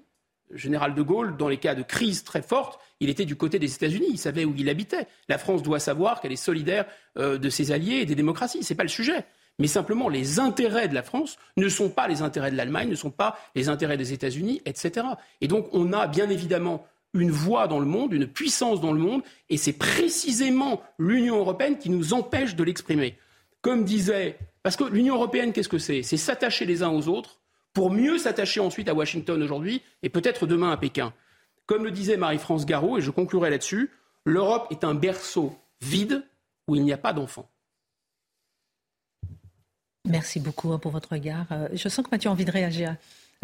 général de Gaulle, dans les cas de crise très forte, il était du côté des États-Unis, il savait où il habitait. La France doit savoir qu'elle est solidaire euh, de ses alliés et des démocraties. Ce n'est pas le sujet. Mais simplement, les intérêts de la France ne sont pas les intérêts de l'Allemagne, ne sont pas les intérêts des États-Unis, etc. Et donc, on a bien évidemment une voix dans le monde, une puissance dans le monde, et c'est précisément l'Union européenne qui nous empêche de l'exprimer. Comme disait, parce que l'Union européenne, qu'est-ce que c'est? C'est s'attacher les uns aux autres pour mieux s'attacher ensuite à Washington aujourd'hui et peut-être demain à Pékin. Comme le disait Marie-France Garot, et je conclurai là-dessus, l'Europe est un berceau vide où il n'y a pas d'enfants. Merci beaucoup hein, pour votre regard. Euh, je sens que Mathieu a envie de réagir.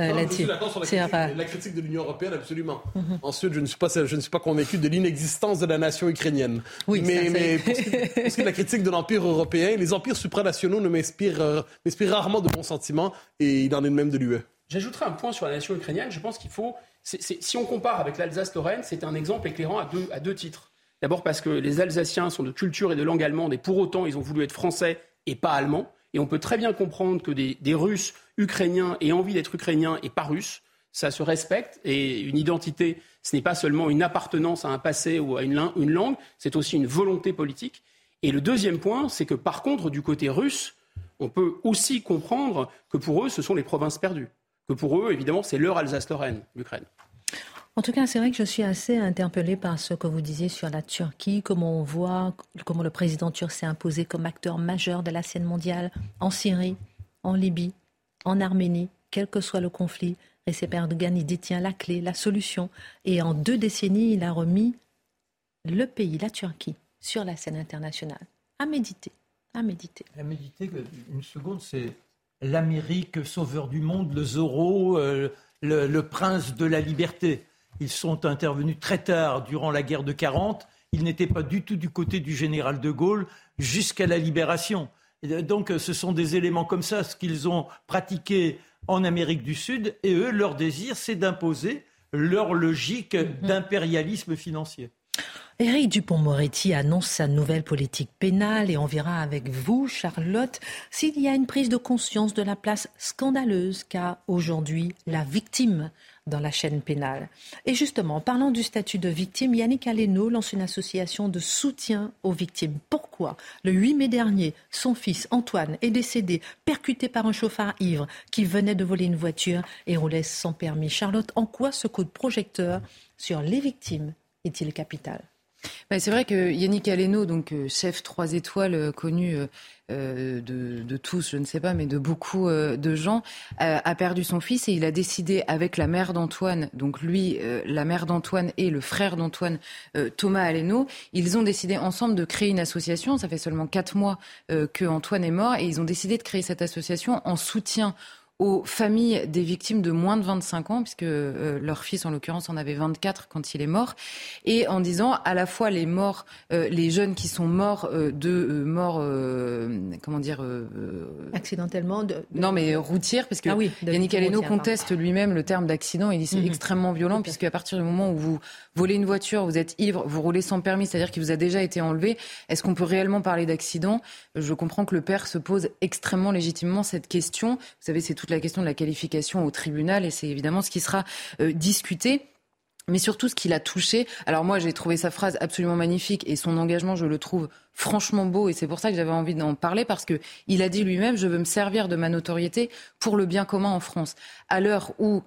Euh, la critique, de l'Union européenne, absolument. Mhm. Ensuite, je ne, suis pas, je ne suis pas convaincu de l'inexistence de la nation ukrainienne. Oui, mais, mais pour, ce qui, est de la critique de l'Empire européen, les empires supranationaux ne m'inspirent, euh, rarement de bons sentiments, et il en est de même de l'UE. J'ajouterai un point sur la nation ukrainienne. Je pense qu'il faut, si on compare avec l'Alsace-Lorraine, c'est un exemple éclairant à deux, à deux titres. D'abord parce que les Alsaciens sont de culture et de langue allemande, et pour autant, ils ont voulu être français et pas allemands. Et on peut très bien comprendre que des, Russes ukrainiens aient envie d'être ukrainiens et pas russes. Ça se respecte. Et une identité, ce n'est pas seulement une appartenance à un passé ou à une, une langue, c'est aussi une volonté politique. Et le deuxième point, c'est que par contre, du côté russe, on peut aussi comprendre que pour eux, ce sont les provinces perdues. Que pour eux, évidemment, c'est leur Alsace-Lorraine, l'Ukraine. En tout cas, c'est vrai que je suis assez interpellée par ce que vous disiez sur la Turquie, comment on voit, comment le président turc s'est imposé comme acteur majeur de la scène mondiale en Syrie, en Libye, en Arménie, quel que soit le conflit. Recep Erdogan détient la clé, la solution. Et en deux décennies, il a remis le pays, la Turquie, sur la scène internationale. À méditer, à méditer. À méditer, une seconde, c'est l'Amérique sauveur du monde, le Zorro, euh, le prince de la liberté. Ils sont intervenus très tard durant la guerre de 40. Ils n'étaient pas du tout du côté du général de Gaulle jusqu'à la libération. Donc ce sont des éléments comme ça, ce qu'ils ont pratiqué en Amérique du Sud. Et eux, leur désir, c'est d'imposer leur logique mhm. d'impérialisme financier. Éric Dupont-Moretti annonce sa nouvelle politique pénale et on verra avec vous, Charlotte, s'il y a une prise de conscience de la place scandaleuse qu'a aujourd'hui la victime dans la chaîne pénale. Et justement, parlant du statut de victime, Yannick Aleno lance une association de soutien aux victimes. Pourquoi? Le 8 mai dernier, son fils Antoine est décédé, percuté par un chauffard ivre qui venait de voler une voiture et roulait sans permis. Charlotte, en quoi ce coup de projecteur sur les victimes est-il capital? C'est vrai que Yannick Aleno, euh, chef trois étoiles euh, connu euh, de, tous, je ne sais pas, mais de beaucoup de gens, a perdu son fils et il a décidé avec la mère d'Antoine, donc lui, la mère d'Antoine et le frère d'Antoine, Thomas Aleno, ils ont décidé ensemble de créer une association. Ça fait seulement quatre mois que Antoine est mort et ils ont décidé de créer cette association en soutien aux familles des victimes de moins de 25 ans, puisque euh, leur fils, en l'occurrence, en avait 24 quand il est mort, et en disant à la fois les morts, euh, les jeunes qui sont morts euh, de morts, comment dire, accidentellement, de, non mais routière, parce que ah oui, Yannick Aleno conteste lui-même le terme d'accident. Il dit c'est mhm. extrêmement violent, puisque à partir du moment où vous volez une voiture, vous êtes ivre, vous roulez sans permis, c'est-à-dire qu'il vous a déjà été enlevé. Est-ce qu'on peut réellement parler d'accident? Je comprends que le père se pose extrêmement légitimement cette question. Vous savez, c'est tout toute la question de la qualification au tribunal et c'est évidemment ce qui sera euh, discuté mais surtout ce qu'il a touché. Alors moi, j'ai trouvé sa phrase absolument magnifique et son engagement, je le trouve franchement beau et c'est pour ça que j'avais envie d'en parler parce que il a dit lui-même, je veux me servir de ma notoriété pour le bien commun en France. À l'heure où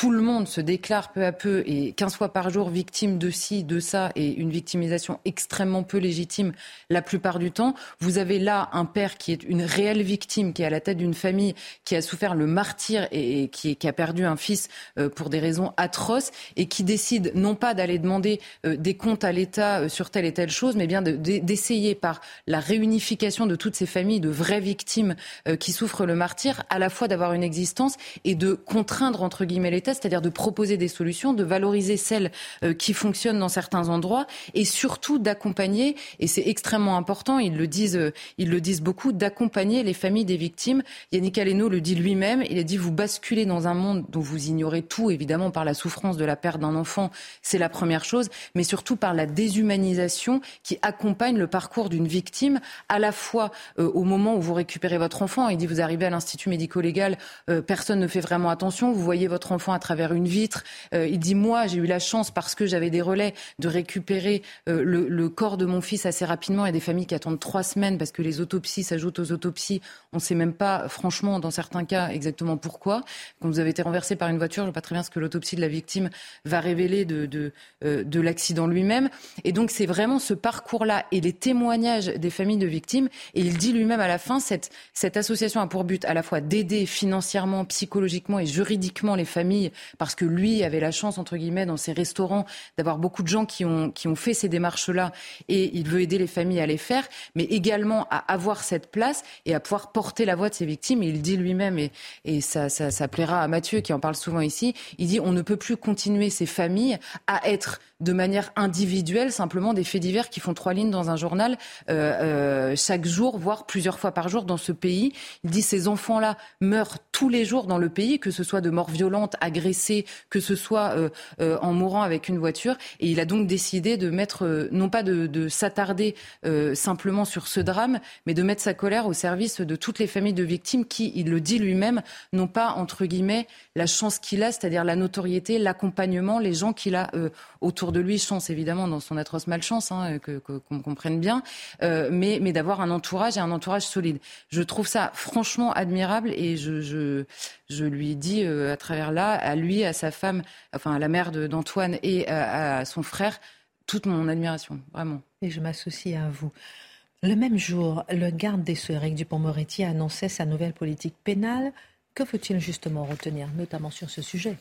tout le monde se déclare peu à peu et 15 fois par jour victime de ci, de ça, et une victimisation extrêmement peu légitime la plupart du temps. Vous avez là un père qui est une réelle victime, qui est à la tête d'une famille, qui a souffert le martyr et, qui, a perdu un fils euh, pour des raisons atroces, et qui décide non pas d'aller demander euh, des comptes à l'État euh, sur telle et telle chose, mais bien d'essayer par la réunification de toutes ces familles de vraies victimes qui souffrent le martyr, à la fois d'avoir une existence et de contraindre, entre guillemets, l'État c'est-à-dire de proposer des solutions, de valoriser celles euh, qui fonctionnent dans certains endroits et surtout d'accompagner, et c'est extrêmement important, ils le disent, euh, ils le disent beaucoup, d'accompagner les familles des victimes. Yannick Aleno le dit lui-même, il a dit vous basculez dans un monde dont vous ignorez tout, évidemment par la souffrance de la perte d'un enfant, c'est la première chose, mais surtout par la déshumanisation qui accompagne le parcours d'une victime, à la fois euh, au moment où vous récupérez votre enfant, il dit vous arrivez à l'institut médico-légal, personne ne fait vraiment attention, vous voyez votre enfant à travers une vitre. il dit moi j'ai eu la chance parce que j'avais des relais de récupérer le, le, corps de mon fils assez rapidement. Il y a des familles qui attendent trois semaines parce que les autopsies s'ajoutent aux autopsies. On ne sait même pas franchement dans certains cas exactement pourquoi. Quand vous avez été renversé par une voiture, je ne sais pas très bien ce que l'autopsie de la victime va révéler de, de, de l'accident lui-même. Et donc c'est vraiment ce parcours-là et les témoignages des familles de victimes. Et il dit lui-même à la fin, cette association a pour but à la fois d'aider financièrement, psychologiquement et juridiquement les familles, parce que lui avait la chance, entre guillemets, dans ses restaurants, d'avoir beaucoup de gens qui ont, qui ont fait ces démarches-là. Et il veut aider les familles à les faire, mais également à avoir cette place et à pouvoir porter la voix de ses victimes. Et il dit lui-même, et, et ça, ça, ça plaira à Mathieu qui en parle souvent ici, il dit on ne peut plus continuer ces familles à être de manière individuelle, simplement des faits divers qui font trois lignes dans un journal euh, euh, chaque jour, voire plusieurs fois par jour dans ce pays. Il dit ces enfants-là meurent tous les jours dans le pays, que ce soit de morts violentes, agressés, que ce soit euh, en mourant avec une voiture. Et il a donc décidé de mettre, non pas de, de s'attarder simplement sur ce drame, mais de mettre sa colère au service de toutes les familles de victimes qui, il le dit lui-même, n'ont pas, entre guillemets, la chance qu'il a, c'est-à-dire la notoriété, l'accompagnement, les gens qu'il a autour de lui, chance évidemment dans son atroce malchance, hein, qu'on comprenne bien, euh, mais, d'avoir un entourage et un entourage solide. Je trouve ça franchement admirable et je, je, lui dis euh, à travers là, à lui, à sa femme, enfin à la mère d'Antoine et à, son frère, toute mon admiration, vraiment. Et je m'associe à vous. Le même jour, le garde des Sceaux, Eric Dupont-Moretti, annonçait sa nouvelle politique pénale. Que faut-il justement retenir, notamment sur ce sujet?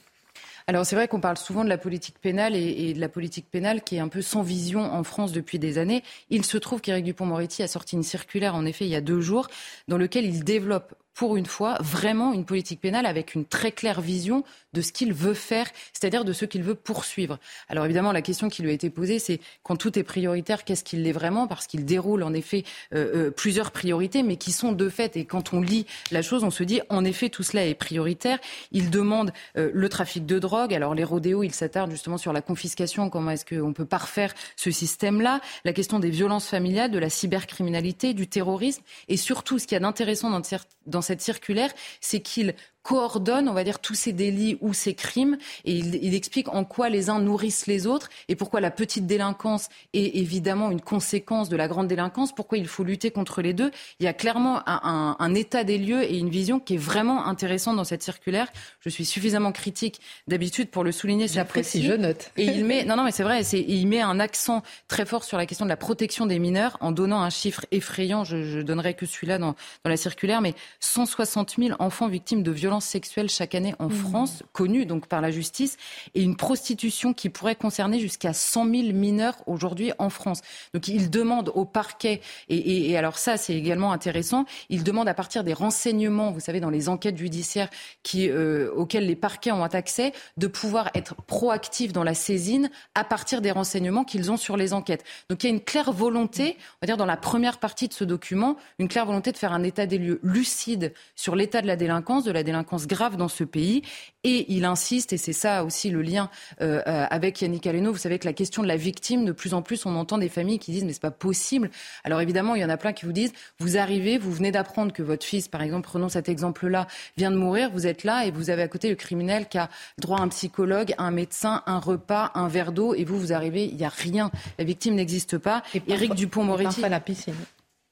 Alors c'est vrai qu'on parle souvent de la politique pénale et, de la politique pénale qui est un peu sans vision en France depuis des années. Il se trouve qu'Éric Dupont-Moretti a sorti une circulaire, en effet, il y a deux jours, dans lequel il développe pour une fois, vraiment une politique pénale avec une très claire vision de ce qu'il veut faire, c'est-à-dire de ce qu'il veut poursuivre. Alors évidemment, la question qui lui a été posée, c'est quand tout est prioritaire, qu'est-ce qu'il est vraiment? Parce qu'il déroule en effet euh, euh, plusieurs priorités, mais qui sont de fait, et quand on lit la chose, on se dit, en effet, tout cela est prioritaire. Il demande euh, le trafic de drogue. Alors les rodéos, il s'attarde justement sur la confiscation, comment est-ce qu'on peut parfaire ce système-là, la question des violences familiales, de la cybercriminalité, du terrorisme, et surtout, ce qu'il y a d'intéressant dans, dans cette circulaire, c'est qu'il coordonne, on va dire, tous ces délits ou ces crimes et il, explique en quoi les uns nourrissent les autres et pourquoi la petite délinquance est évidemment une conséquence de la grande délinquance, pourquoi il faut lutter contre les deux. Il y a clairement un, un état des lieux et une vision qui est vraiment intéressante dans cette circulaire. Je suis suffisamment critique d'habitude pour le souligner. J'apprécie, je note. Et il met, non, non, mais c'est vrai, il met un accent très fort sur la question de la protection des mineurs en donnant un chiffre effrayant. Je, je donnerai que celui-là dans, dans la circulaire, mais 160 000 enfants victimes de violences sexuelles chaque année en mmh. France, connues donc par la justice, et une prostitution qui pourrait concerner jusqu'à 100 000 mineurs aujourd'hui en France. Donc il demande au parquet, et, alors ça c'est également intéressant, il demande à partir des renseignements, vous savez, dans les enquêtes judiciaires qui, euh, auxquelles les parquets ont accès, de pouvoir être proactifs dans la saisine à partir des renseignements qu'ils ont sur les enquêtes. Donc il y a une claire volonté, on va dire dans la première partie de ce document, une claire volonté de faire un état des lieux lucide sur l'état de la délinquance, de la délinquance grave dans ce pays. Et il insiste, et c'est ça aussi le lien euh, euh, avec Yannick Aleno, vous savez que la question de la victime, de plus en plus, on entend des familles qui disent mais c'est pas possible. Alors évidemment, il y en a plein qui vous disent vous arrivez, vous venez d'apprendre que votre fils, par exemple, prenons cet exemple-là, vient de mourir, vous êtes là et vous avez à côté le criminel qui a droit à un psychologue, un médecin, un repas, un verre d'eau, et vous, vous arrivez, il n'y a rien. La victime n'existe pas. Et Éric Dupont-Moretti. Et parfois la piscine.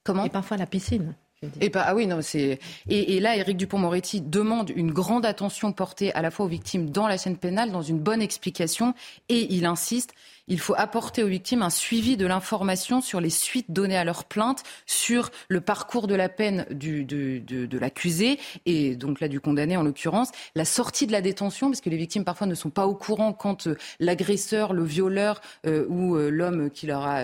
Comment Et parfois la piscine. Et ah oui non c'est et, là Éric Dupont-Moretti demande une grande attention portée à la fois aux victimes dans la chaîne pénale dans une bonne explication et il insiste il faut apporter aux victimes un suivi de l'information sur les suites données à leur plainte, sur le parcours de la peine du, de, de, l'accusé et donc là du condamné en l'occurrence, la sortie de la détention, parce que les victimes parfois ne sont pas au courant quand euh, l'agresseur, le violeur euh, ou euh, l'homme qui leur a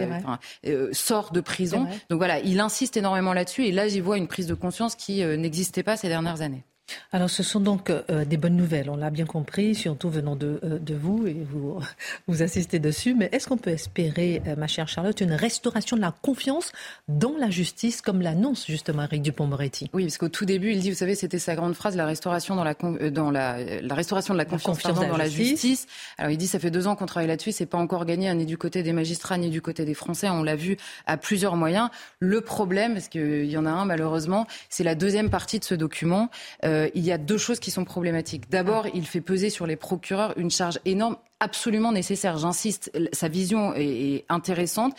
sort de prison. Donc voilà, il insiste énormément là-dessus et là j'y vois une prise de conscience qui n'existait pas ces dernières années. Alors, ce sont donc euh, des bonnes nouvelles, on l'a bien compris, surtout venant de, euh, de vous, et vous, vous assistez dessus. Mais est-ce qu'on peut espérer, euh, ma chère Charlotte, une restauration de la confiance dans la justice, comme l'annonce justement Eric Dupont-Moretti? Oui, parce qu'au tout début, il dit, vous savez, c'était sa grande phrase, la restauration dans la, dans la, la restauration de la confiance, dans la justice. Alors, il dit, ça fait deux ans qu'on travaille là-dessus, c'est pas encore gagné, hein, ni du côté des magistrats, ni du côté des Français. On l'a vu à plusieurs moyens. Le problème, parce qu'il y en a un malheureusement, c'est la deuxième partie de ce document euh, il y a deux choses qui sont problématiques. D'abord, il fait peser sur les procureurs une charge énorme absolument nécessaire. J'insiste, sa vision est, intéressante.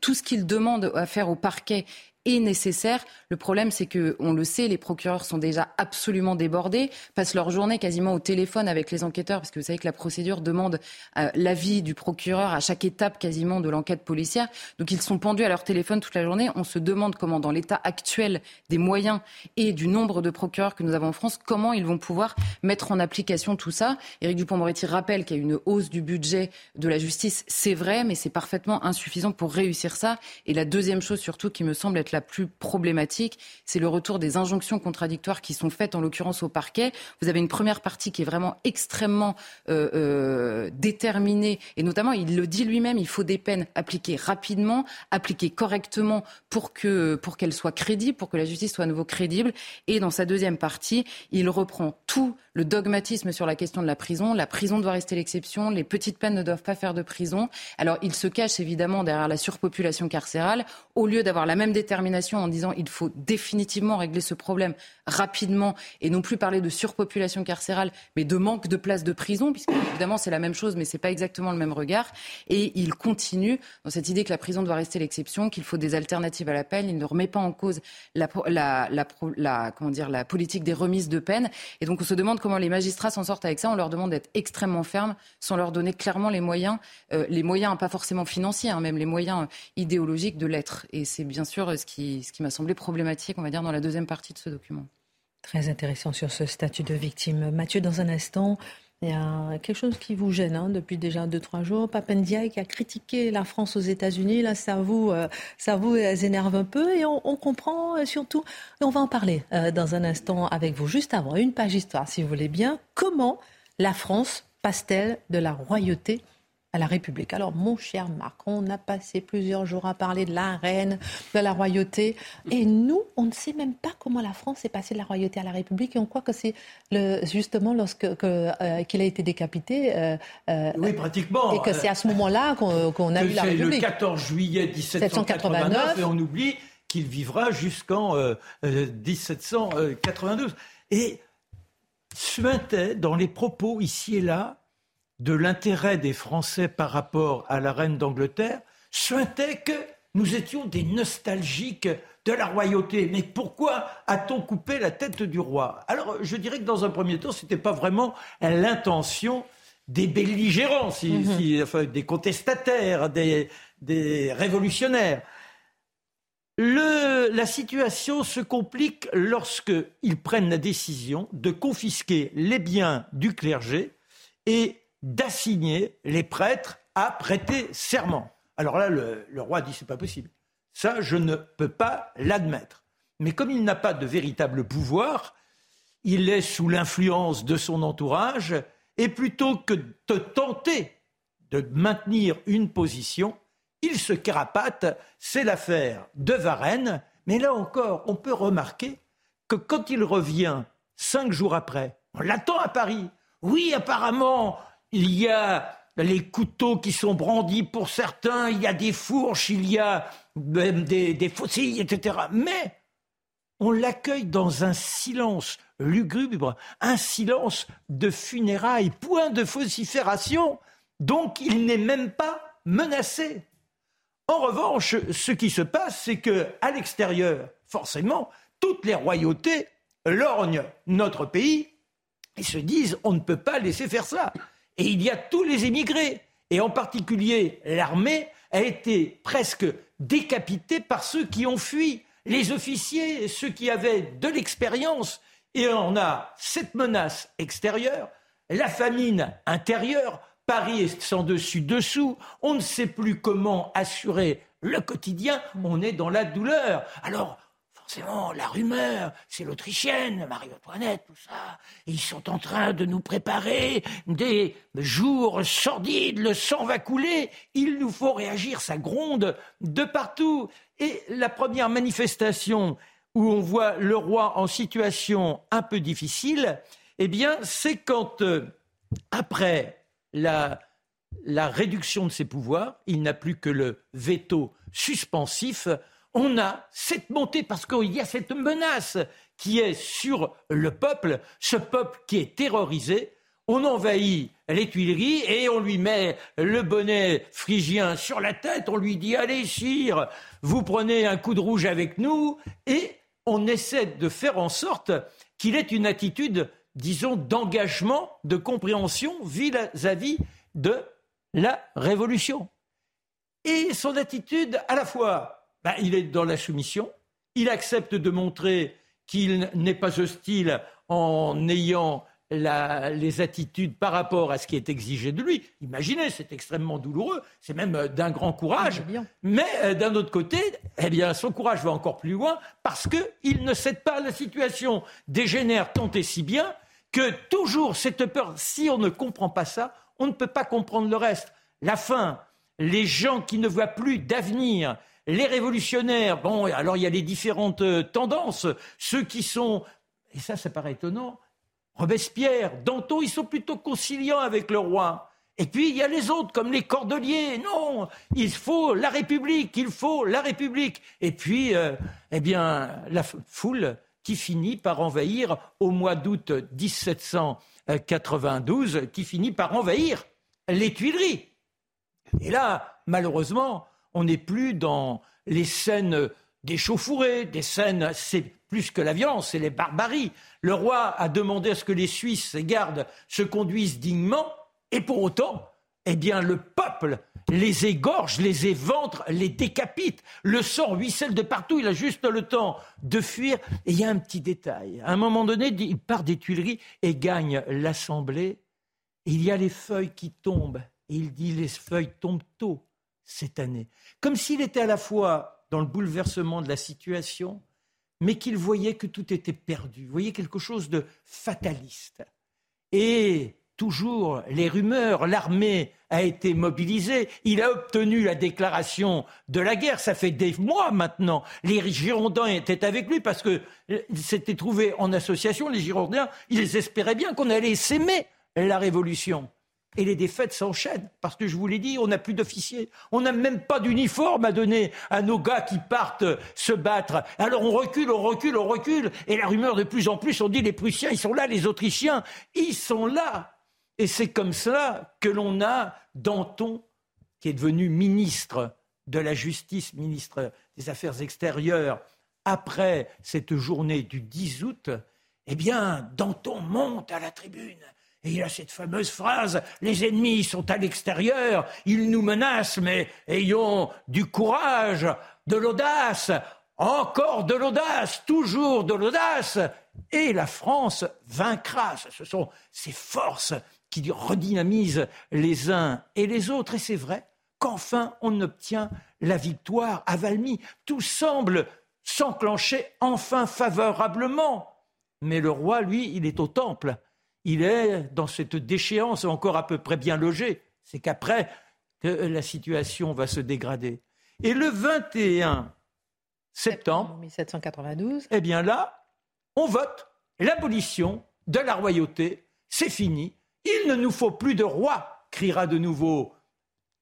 tout ce qu'il demande à faire au parquet est nécessaire. Le problème, c'est que, on le sait, les procureurs sont déjà absolument débordés, passent leur journée quasiment au téléphone avec les enquêteurs, parce que vous savez que la procédure demande euh, l'avis du procureur à chaque étape quasiment de l'enquête policière. Donc ils sont pendus à leur téléphone toute la journée. On se demande comment, dans l'état actuel des moyens et du nombre de procureurs que nous avons en France, comment ils vont pouvoir mettre en application tout ça. Éric Dupond-Moretti rappelle qu'il y a une hausse du budget de la justice. C'est vrai, mais c'est parfaitement insuffisant pour réussir ça. Et la deuxième chose surtout qui me semble être la plus problématique, c'est le retour des injonctions contradictoires qui sont faites en l'occurrence au parquet. Vous avez une première partie qui est vraiment extrêmement euh, euh, déterminée et notamment, il le dit lui-même, il faut des peines appliquées rapidement, appliquées correctement pour que pour qu'elles soient crédibles, pour que la justice soit à nouveau crédible. Et dans sa deuxième partie, il reprend tout le dogmatisme sur la question de la prison. La prison doit rester l'exception. Les petites peines ne doivent pas faire de prison. Alors, il se cache évidemment derrière la surpopulation carcérale. Au lieu d'avoir la même détermination en disant il faut définitivement régler ce problème rapidement et non plus parler de surpopulation carcérale, mais de manque de places de prison, puisque évidemment c'est la même chose, mais c'est pas exactement le même regard. Et il continue dans cette idée que la prison doit rester l'exception, qu'il faut des alternatives à la peine. Il ne remet pas en cause la, comment dire, la politique des remises de peine. Et donc on se demande comment les magistrats s'en sortent avec ça. On leur demande d'être extrêmement fermes, sans leur donner clairement les moyens, euh, les moyens pas forcément financiers, hein, même les moyens idéologiques de l'être. Et c'est bien sûr ce qui, ce qui m'a semblé problématique, on va dire, dans la deuxième partie de ce document. Très intéressant sur ce statut de victime. Mathieu, dans un instant, il y a quelque chose qui vous gêne hein, depuis déjà deux, trois jours. Papendiaï qui a critiqué la France aux États-Unis. Là, ça vous, euh, ça vous énerve un peu et on, comprend euh, surtout. Et on va en parler euh, dans un instant avec vous. Juste avant, une page histoire, si vous voulez bien. Comment la France passe-t-elle de la royauté à la République. Alors, mon cher Marc, on a passé plusieurs jours à parler de la reine, de la royauté, et nous, on ne sait même pas comment la France est passée de la royauté à la République, et on croit que c'est justement lorsque euh, qu'il a été décapité. Euh, euh, oui, pratiquement. Et que c'est à ce moment-là qu'on a eu la République. C'est le 14 juillet 1789, et on oublie qu'il vivra jusqu'en 1792. Et suintait dans les propos ici et là de l'intérêt des Français par rapport à la reine d'Angleterre souhaitait que nous étions des nostalgiques de la royauté. Mais pourquoi a-t-on coupé la tête du roi? Alors, je dirais que dans un premier temps, ce n'était pas vraiment l'intention des belligérants, mhm. des contestataires, des, révolutionnaires. la situation se complique lorsqu'ils prennent la décision de confisquer les biens du clergé et d'assigner les prêtres à prêter serment. Alors là, le, roi dit c'est pas possible. Ça, je ne peux pas l'admettre. Mais comme il n'a pas de véritable pouvoir, il est sous l'influence de son entourage, et plutôt que de tenter de maintenir une position, il se carapate. C'est l'affaire de Varennes. Mais là encore, on peut remarquer que quand il revient cinq jours après, on l'attend à Paris. Oui, apparemment, il y a les couteaux qui sont brandis pour certains, il y a des fourches, il y a même des, des faucilles, etc. Mais on l'accueille dans un silence lugubre, un silence de funérailles, point de vocifération. Donc il n'est même pas menacé. En revanche, ce qui se passe, c'est que à l'extérieur, forcément, toutes les royautés lorgnent notre pays et se disent on ne peut pas laisser faire ça. Et il y a tous les émigrés. Et en particulier, l'armée a été presque décapitée par ceux qui ont fui, les officiers, ceux qui avaient de l'expérience. Et on a cette menace extérieure, la famine intérieure, Paris est sans dessus-dessous, on ne sait plus comment assurer le quotidien, on est dans la douleur. Alors, forcément, la rumeur, c'est l'Autrichienne, Marie-Antoinette, tout ça. ils sont en train de nous préparer des jours sordides, le sang va couler, il nous faut réagir, ça gronde de partout. Et la première manifestation où on voit le roi en situation un peu difficile, eh bien, c'est quand, euh, après la réduction de ses pouvoirs, il n'a plus que le veto suspensif, on a cette montée, parce qu'il y a cette menace qui est sur le peuple, ce peuple qui est terrorisé. On envahit les Tuileries et on lui met le bonnet phrygien sur la tête, on lui dit allez sire, vous prenez un coup de rouge avec nous et on essaie de faire en sorte qu'il ait une attitude, disons, d'engagement, de compréhension vis-à-vis de la révolution. Et son attitude, à la fois, ben, il est dans la soumission, il accepte de montrer qu'il n'est pas hostile en ayant les attitudes par rapport à ce qui est exigé de lui. Imaginez, c'est extrêmement douloureux, c'est même euh, d'un grand courage. Ah, mais euh, d'un autre côté, eh bien, son courage va encore plus loin parce qu'il ne cède pas. La situation dégénère tant et si bien que toujours cette peur, si on ne comprend pas ça, on ne peut pas comprendre le reste. La fin, les gens qui ne voient plus d'avenir, les révolutionnaires, bon, alors il y a les différentes euh, tendances, ceux qui sont, et ça, ça paraît étonnant, Robespierre, Danton, ils sont plutôt conciliants avec le roi. Et puis il y a les autres, comme les Cordeliers. Non, il faut la République, il faut la République. Et puis, euh, eh bien, la foule qui finit par envahir au mois d'août 1792, qui finit par envahir les Tuileries. Et là, malheureusement, on n'est plus dans les scènes des chauffourées, des scènes, c'est plus que la violence, c'est les barbaries. Le roi a demandé à ce que les Suisses, ses gardes, se conduisent dignement, et pour autant, eh bien, le peuple les égorge, les éventre, les décapite. Le sang ruisselle de partout. Il a juste le temps de fuir. Et il y a un petit détail. À un moment donné, il part des Tuileries et gagne l'Assemblée. Il y a les feuilles qui tombent. Et il dit les feuilles tombent tôt cette année. Comme s'il était à la fois dans le bouleversement de la situation, mais qu'il voyait que tout était perdu. Voyez quelque chose de fataliste. Et toujours les rumeurs, l'armée a été mobilisée, il a obtenu la déclaration de la guerre, ça fait des mois maintenant. Les Girondins étaient avec lui parce que s'étaient trouvés en association, les Girondins, ils espéraient bien qu'on allait s'aimer la révolution. Et les défaites s'enchaînent, parce que je vous l'ai dit, on n'a plus d'officiers. On n'a même pas d'uniforme à donner à nos gars qui partent se battre. Alors on recule, on recule, on recule. Et la rumeur de plus en plus, on dit les Prussiens, ils sont là, les Autrichiens, ils sont là. Et c'est comme cela que l'on a Danton, qui est devenu ministre de la Justice, ministre des Affaires extérieures, après cette journée du 10 août, eh bien, Danton monte à la tribune et il a cette fameuse phrase Les ennemis sont à l'extérieur, ils nous menacent, mais ayons du courage, de l'audace, encore de l'audace, toujours de l'audace, et la France vaincra. Ce sont ces forces qui redynamisent les uns et les autres. Et c'est vrai qu'enfin on obtient la victoire à Valmy. Tout semble s'enclencher enfin favorablement. Mais le roi, lui, il est au temple il est dans cette déchéance encore à peu près bien logé. C'est qu'après que la situation va se dégrader. Et le 21 septembre 1792, eh bien là, on vote l'abolition de la royauté. C'est fini. Il ne nous faut plus de roi, criera de nouveau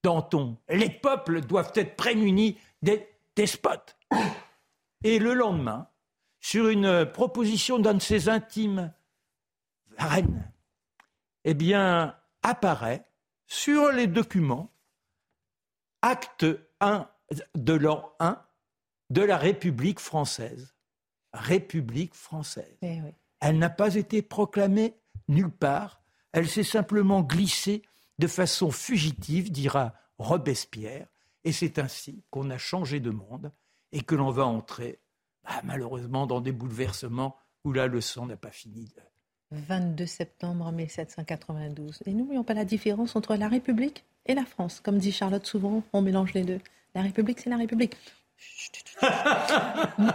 Danton. Les peuples doivent être prémunis des despotes. Et le lendemain, sur une proposition d'un de ses intimes, reine, eh bien, apparaît sur les documents acte 1 de l'an 1 de la République française. République française. Eh Elle n'a pas été proclamée nulle part. Elle s'est simplement glissée de façon fugitive, dira Robespierre. Et c'est ainsi qu'on a changé de monde et que l'on va entrer, bah, malheureusement, dans des bouleversements où la leçon n'a pas fini de, 22 septembre 1792. Et n'oublions pas la différence entre la République et la France. Comme dit Charlotte souvent, on mélange les deux. La République, c'est la République.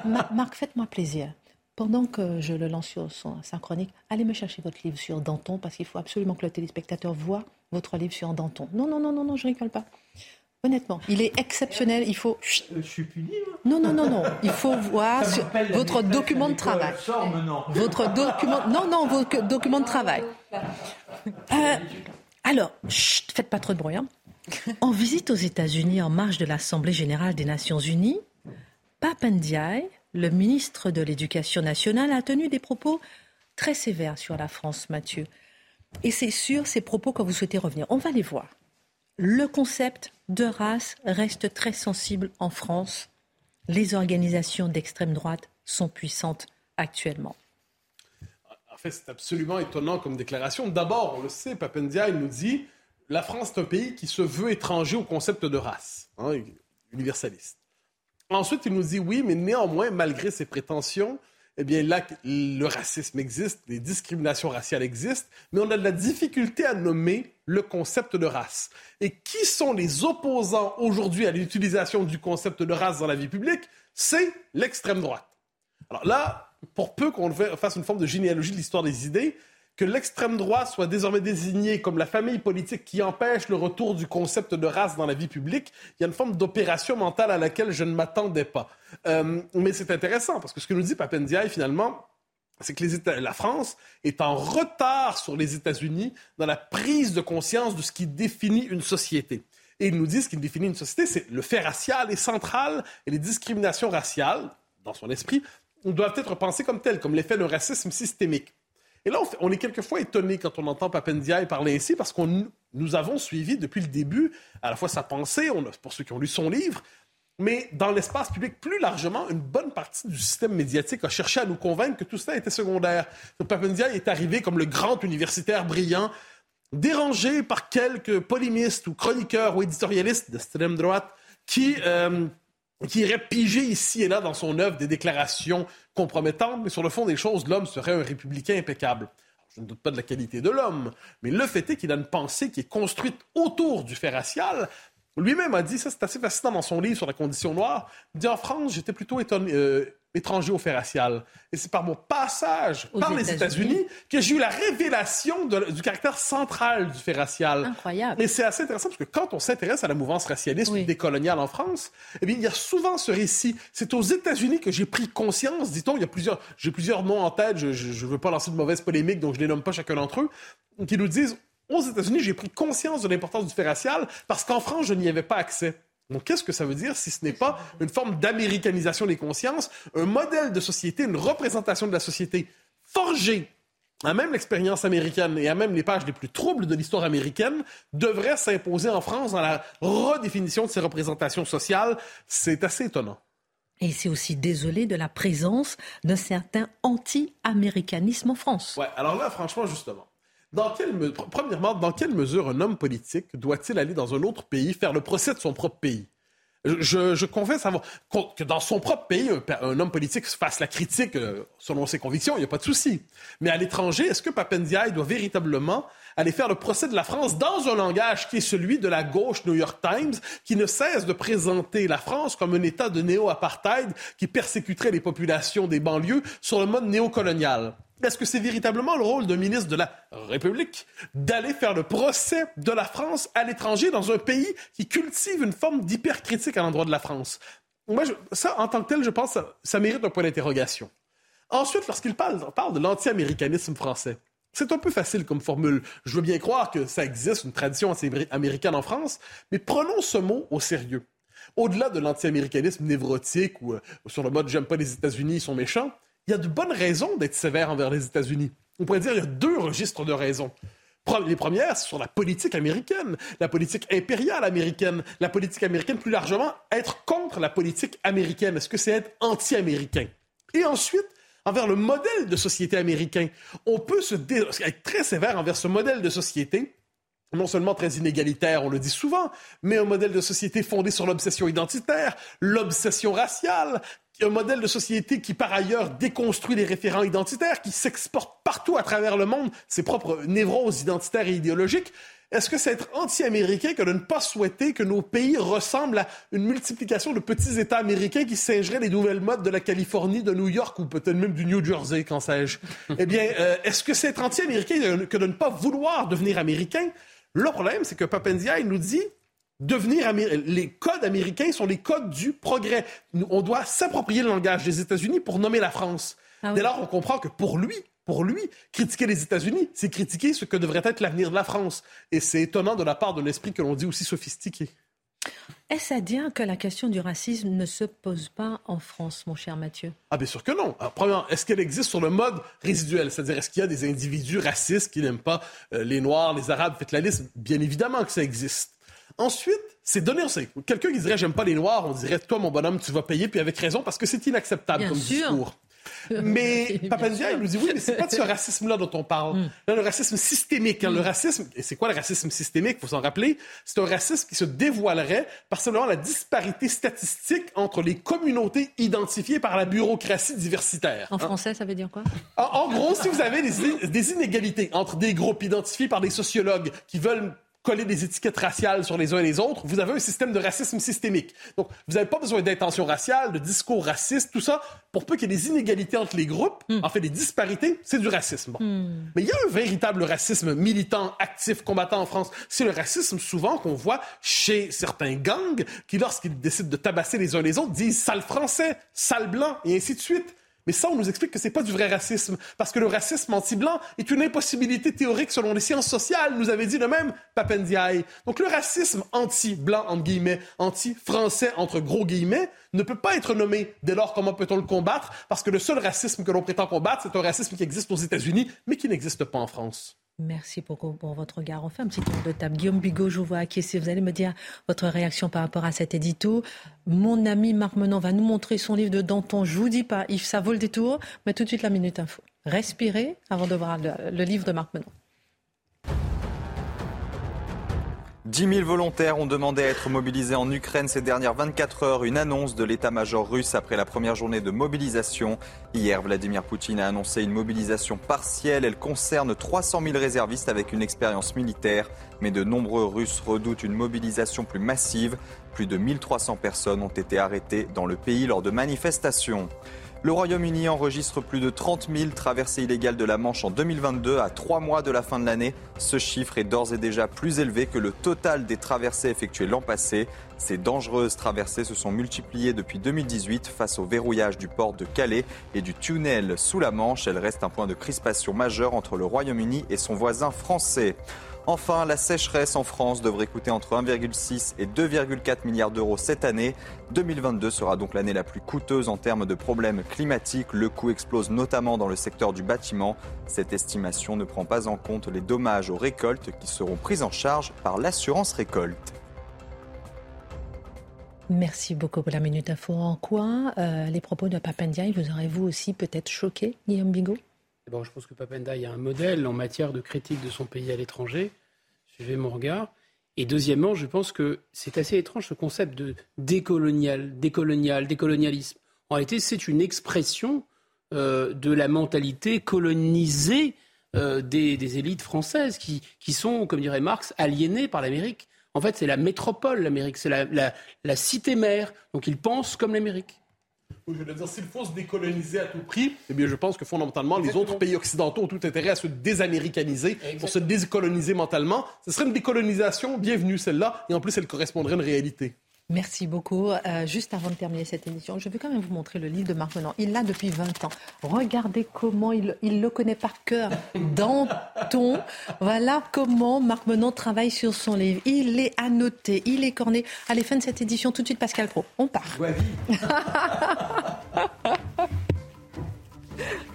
Marc, faites-moi plaisir. Pendant que je le lance sur sa chronique, allez me chercher votre livre sur Danton, parce qu'il faut absolument que le téléspectateur voit votre livre sur Danton. Non, non, non, non, non, je rigole pas. Honnêtement, il est exceptionnel. Il faut. Euh, je suis puni. Non, non, non, non. Il faut voir votre document de travail. Votre document. Non, non, votre document de travail. Euh, alors, chut, faites pas trop de bruit. Hein. En visite aux États-Unis en marge de l'Assemblée générale des Nations unies, Papendiaï, le ministre de l'Éducation nationale, a tenu des propos très sévères sur la France, Mathieu. Et c'est sur ces propos que vous souhaitez revenir. On va les voir. Le concept de race reste très sensible en France. Les organisations d'extrême droite sont puissantes actuellement. En fait, c'est absolument étonnant comme déclaration. D'abord, on le sait, Papendia, il nous dit la France est un pays qui se veut étranger au concept de race, hein, universaliste. Ensuite, il nous dit oui, mais néanmoins, malgré ses prétentions, eh bien là, le racisme existe, les discriminations raciales existent, mais on a de la difficulté à nommer le concept de race. Et qui sont les opposants aujourd'hui à l'utilisation du concept de race dans la vie publique? C'est l'extrême droite. Alors là, pour peu qu'on fasse une forme de généalogie de l'histoire des idées, que l'extrême droite soit désormais désignée comme la famille politique qui empêche le retour du concept de race dans la vie publique, il y a une forme d'opération mentale à laquelle je ne m'attendais pas. Euh, mais c'est intéressant parce que ce que nous dit Papendiaï finalement, c'est que la France est en retard sur les États-Unis dans la prise de conscience de ce qui définit une société. Et il nous dit ce qui définit une société, c'est le fait racial est central et les discriminations raciales, dans son esprit, doivent être pensées comme telles, comme l'effet d'un racisme systémique. Et là, on, est quelquefois étonné quand on entend Papendiaï parler ainsi, parce que nous avons suivi depuis le début à la fois sa pensée, pour ceux qui ont lu son livre, mais dans l'espace public plus largement, une bonne partie du système médiatique a cherché à nous convaincre que tout cela était secondaire. Papendiaï est arrivé comme le grand universitaire brillant, dérangé par quelques polémistes ou chroniqueurs ou éditorialistes d'extrême droite qui... Euh, qui irait piger ici et là dans son œuvre des déclarations compromettantes, mais sur le fond des choses, l'homme serait un républicain impeccable. je ne doute pas de la qualité de l'homme, mais le fait est qu'il a une pensée qui est construite autour du fait racial. Lui-même a dit, ça c'est assez fascinant dans son livre sur la condition noire, il dit en France, j'étais plutôt étonné, euh, étranger au fait racial. Et c'est par mon passage par les États-Unis que j'ai eu la révélation du caractère central du fait racial. Incroyable. Et c'est assez intéressant parce que quand on s'intéresse à la mouvance racialiste ou décoloniale en France, eh bien, il y a souvent ce récit. C'est aux États-Unis que j'ai pris conscience, dit-on, il y a plusieurs, j'ai plusieurs noms en tête, je ne veux pas lancer de mauvaises polémiques, donc je ne les nomme pas chacun d'entre eux, qui nous disent aux États-Unis, j'ai pris conscience de l'importance du fait racial parce qu'en France, je n'y avais pas accès. Donc, qu'est-ce que ça veut dire si ce n'est pas une forme d'américanisation des consciences, un modèle de société, une représentation de la société forgée à même l'expérience américaine et à même les pages les plus troubles de l'histoire américaine devrait s'imposer en France dans la redéfinition de ces représentations sociales? C'est assez étonnant. Et c'est aussi désolé de la présence d'un certain anti-américanisme en France. Ouais, alors là, franchement, justement, premièrement, dans quelle mesure un homme politique doit-il aller dans un autre pays faire le procès de son propre pays? Je, confesse que dans son propre pays, un, homme politique fasse la critique euh, selon ses convictions, il n'y a pas de souci. Mais à l'étranger, est-ce que Papendiaï doit véritablement aller faire le procès de la France dans un langage qui est celui de la gauche New York Times, qui ne cesse de présenter la France comme un État de néo-apartheid qui persécuterait les populations des banlieues sur le mode néocolonial? Est-ce que c'est véritablement le rôle d'un ministre de la République d'aller faire le procès de la France à l'étranger dans un pays qui cultive une forme d'hypercritique à l'endroit de la France? Moi, ça, en tant que tel, je pense que ça, mérite un point d'interrogation. Ensuite, lorsqu'il parle, de l'anti-américanisme français, c'est un peu facile comme formule. Je veux bien croire que ça existe, une tradition anti-américaine en France, mais prenons ce mot au sérieux. Au-delà de l'anti-américanisme névrotique ou euh, sur le mode j'aime pas les États-Unis, ils sont méchants, il y a de bonnes raisons d'être sévère envers les États-Unis. On pourrait dire qu'il y a deux registres de raisons. Les premières, c'est sur la politique américaine, la politique impériale américaine, la politique américaine plus largement, être contre la politique américaine. Est-ce que c'est être anti-américain? Et ensuite, envers le modèle de société américain, on peut être très sévère envers ce modèle de société non seulement très inégalitaire, on le dit souvent, mais un modèle de société fondé sur l'obsession identitaire, l'obsession raciale, un modèle de société qui, par ailleurs, déconstruit les référents identitaires, qui s'exporte partout à travers le monde ses propres névroses identitaires et idéologiques. Est-ce que c'est être anti-américain que de ne pas souhaiter que nos pays ressemblent à une multiplication de petits États américains qui singeraient les nouvelles modes de la Californie, de New York ou peut-être même du New Jersey, qu'en sais-je? eh bien, euh, est-ce que c'est être anti-américain que de ne pas vouloir devenir américain? Le problème, c'est que Papendia, il nous dit devenir les codes américains sont les codes du progrès. On doit s'approprier le langage des États-Unis pour nommer la France. Ah Dès lors, on comprend que pour lui, pour lui, critiquer les États-Unis, c'est critiquer ce que devrait être l'avenir de la France. Et c'est étonnant de la part d'un esprit que l'on dit aussi sophistiqué. Est-ce à dire que la question du racisme ne se pose pas en France, mon cher Mathieu? Ah, bien sûr que non. premièrement, est-ce qu'elle existe sur le mode résiduel? C'est-à-dire, est-ce qu'il y a des individus racistes qui n'aiment pas euh, les Noirs, les Arabes? Faites la liste. Bien évidemment que ça existe. Ensuite, c'est donner, on quelqu'un qui dirait j'aime pas les Noirs, on dirait toi mon bonhomme tu vas payer puis avec raison parce que c'est inacceptable comme discours. Mais Papandia, il nous dit oui, mais c'est pas de ce racisme-là dont on parle. Là, le racisme systémique. Hein, le hmm. racisme, et c'est quoi le racisme systémique? Faut s'en rappeler? C'est un racisme qui se dévoilerait par simplement la disparité statistique entre les communautés identifiées par la bureaucratie diversitaire. En français, ça veut dire quoi? En, gros, si vous avez des inégalités entre des groupes identifiés par des sociologues qui veulent coller des étiquettes raciales sur les uns et les autres, vous avez un système de racisme systémique. Donc, vous n'avez pas besoin d'intention raciale, de discours racistes, tout ça. Pour peu qu'il y ait des inégalités entre les groupes, hmm. en fait, des disparités, c'est du racisme. Hmm. Mais il y a un véritable racisme militant, actif, combattant en France. C'est le racisme souvent qu'on voit chez certains gangs qui, lorsqu'ils décident de tabasser les uns les autres, disent sale français, sale blanc, et ainsi de suite. Mais ça, on nous explique que c'est pas du vrai racisme, parce que le racisme anti-blanc est une impossibilité théorique selon les sciences sociales, nous avait dit le même Papendiaï. Donc le racisme anti-blanc, entre guillemets, anti-français, entre gros guillemets, ne peut pas être nommé. Dès lors, comment peut-on le combattre? Parce que le seul racisme que l'on prétend combattre, c'est un racisme qui existe aux États-Unis, mais qui n'existe pas en France. Merci pour, pour, votre regard. On fait un petit tour de table. Guillaume Bigot, je vous vois acquiescer. Vous allez me dire votre réaction par rapport à cet édito. Mon ami Marc Menon va nous montrer son livre de Danton. Je vous dis pas, Yves, ça vaut le détour, mais tout de suite la Minute Info. Respirez avant de voir le livre de Marc Menon. 10 000 volontaires ont demandé à être mobilisés en Ukraine ces dernières 24 heures. Une annonce de l'état-major russe après la première journée de mobilisation. Hier, Vladimir Poutine a annoncé une mobilisation partielle. Elle concerne 300 000 réservistes avec une expérience militaire. Mais de nombreux Russes redoutent une mobilisation plus massive. Plus de 1300 personnes ont été arrêtées dans le pays lors de manifestations. Le Royaume-Uni enregistre plus de 30 000 traversées illégales de la Manche en 2022, à trois mois de la fin de l'année. Ce chiffre est d'ores et déjà plus élevé que le total des traversées effectuées l'an passé. Ces dangereuses traversées se sont multipliées depuis 2018 face au verrouillage du port de Calais et du tunnel sous la Manche. Elles restent un point de crispation majeur entre le Royaume-Uni et son voisin français. Enfin, la sécheresse en France devrait coûter entre 1,6 et 2,4 milliards d'euros cette année. 2022 sera donc l'année la plus coûteuse en termes de problèmes climatiques. Le coût explose notamment dans le secteur du bâtiment. Cette estimation ne prend pas en compte les dommages aux récoltes qui seront pris en charge par l'assurance récolte. Merci beaucoup pour la Minute Info. En quoi euh, les propos de Papendia vous aurez-vous aussi peut-être choqué, Guillaume Bigot? Bon, je pense que Papenda est un modèle en matière de critique de son pays à l'étranger. Suivez mon regard. Et deuxièmement, je pense que c'est assez étrange ce concept de décolonial, décolonial, décolonialisme. En réalité, c'est une expression euh, de la mentalité colonisée euh, des, élites françaises qui, sont, comme dirait Marx, aliénées par l'Amérique. En fait, c'est la métropole, l'Amérique, c'est la, la, la cité-mère. Donc ils pensent comme l'Amérique. Oui, je veux dire, s'il faut se décoloniser à tout prix, eh bien, je pense que fondamentalement, les autres pays occidentaux ont tout intérêt à se désaméricaniser pour se décoloniser mentalement. Ce serait une décolonisation bienvenue, celle-là, et en plus, elle correspondrait à une réalité. Merci beaucoup. Euh, juste avant de terminer cette émission, je vais quand même vous montrer le livre de Marc Menon. Il l'a depuis 20 ans. Regardez comment il, le connaît par cœur. Danton. Voilà comment Marc Menon travaille sur son livre. Il est annoté, il est corné. Allez, fin de cette édition. Tout de suite, Pascal Pro. On part.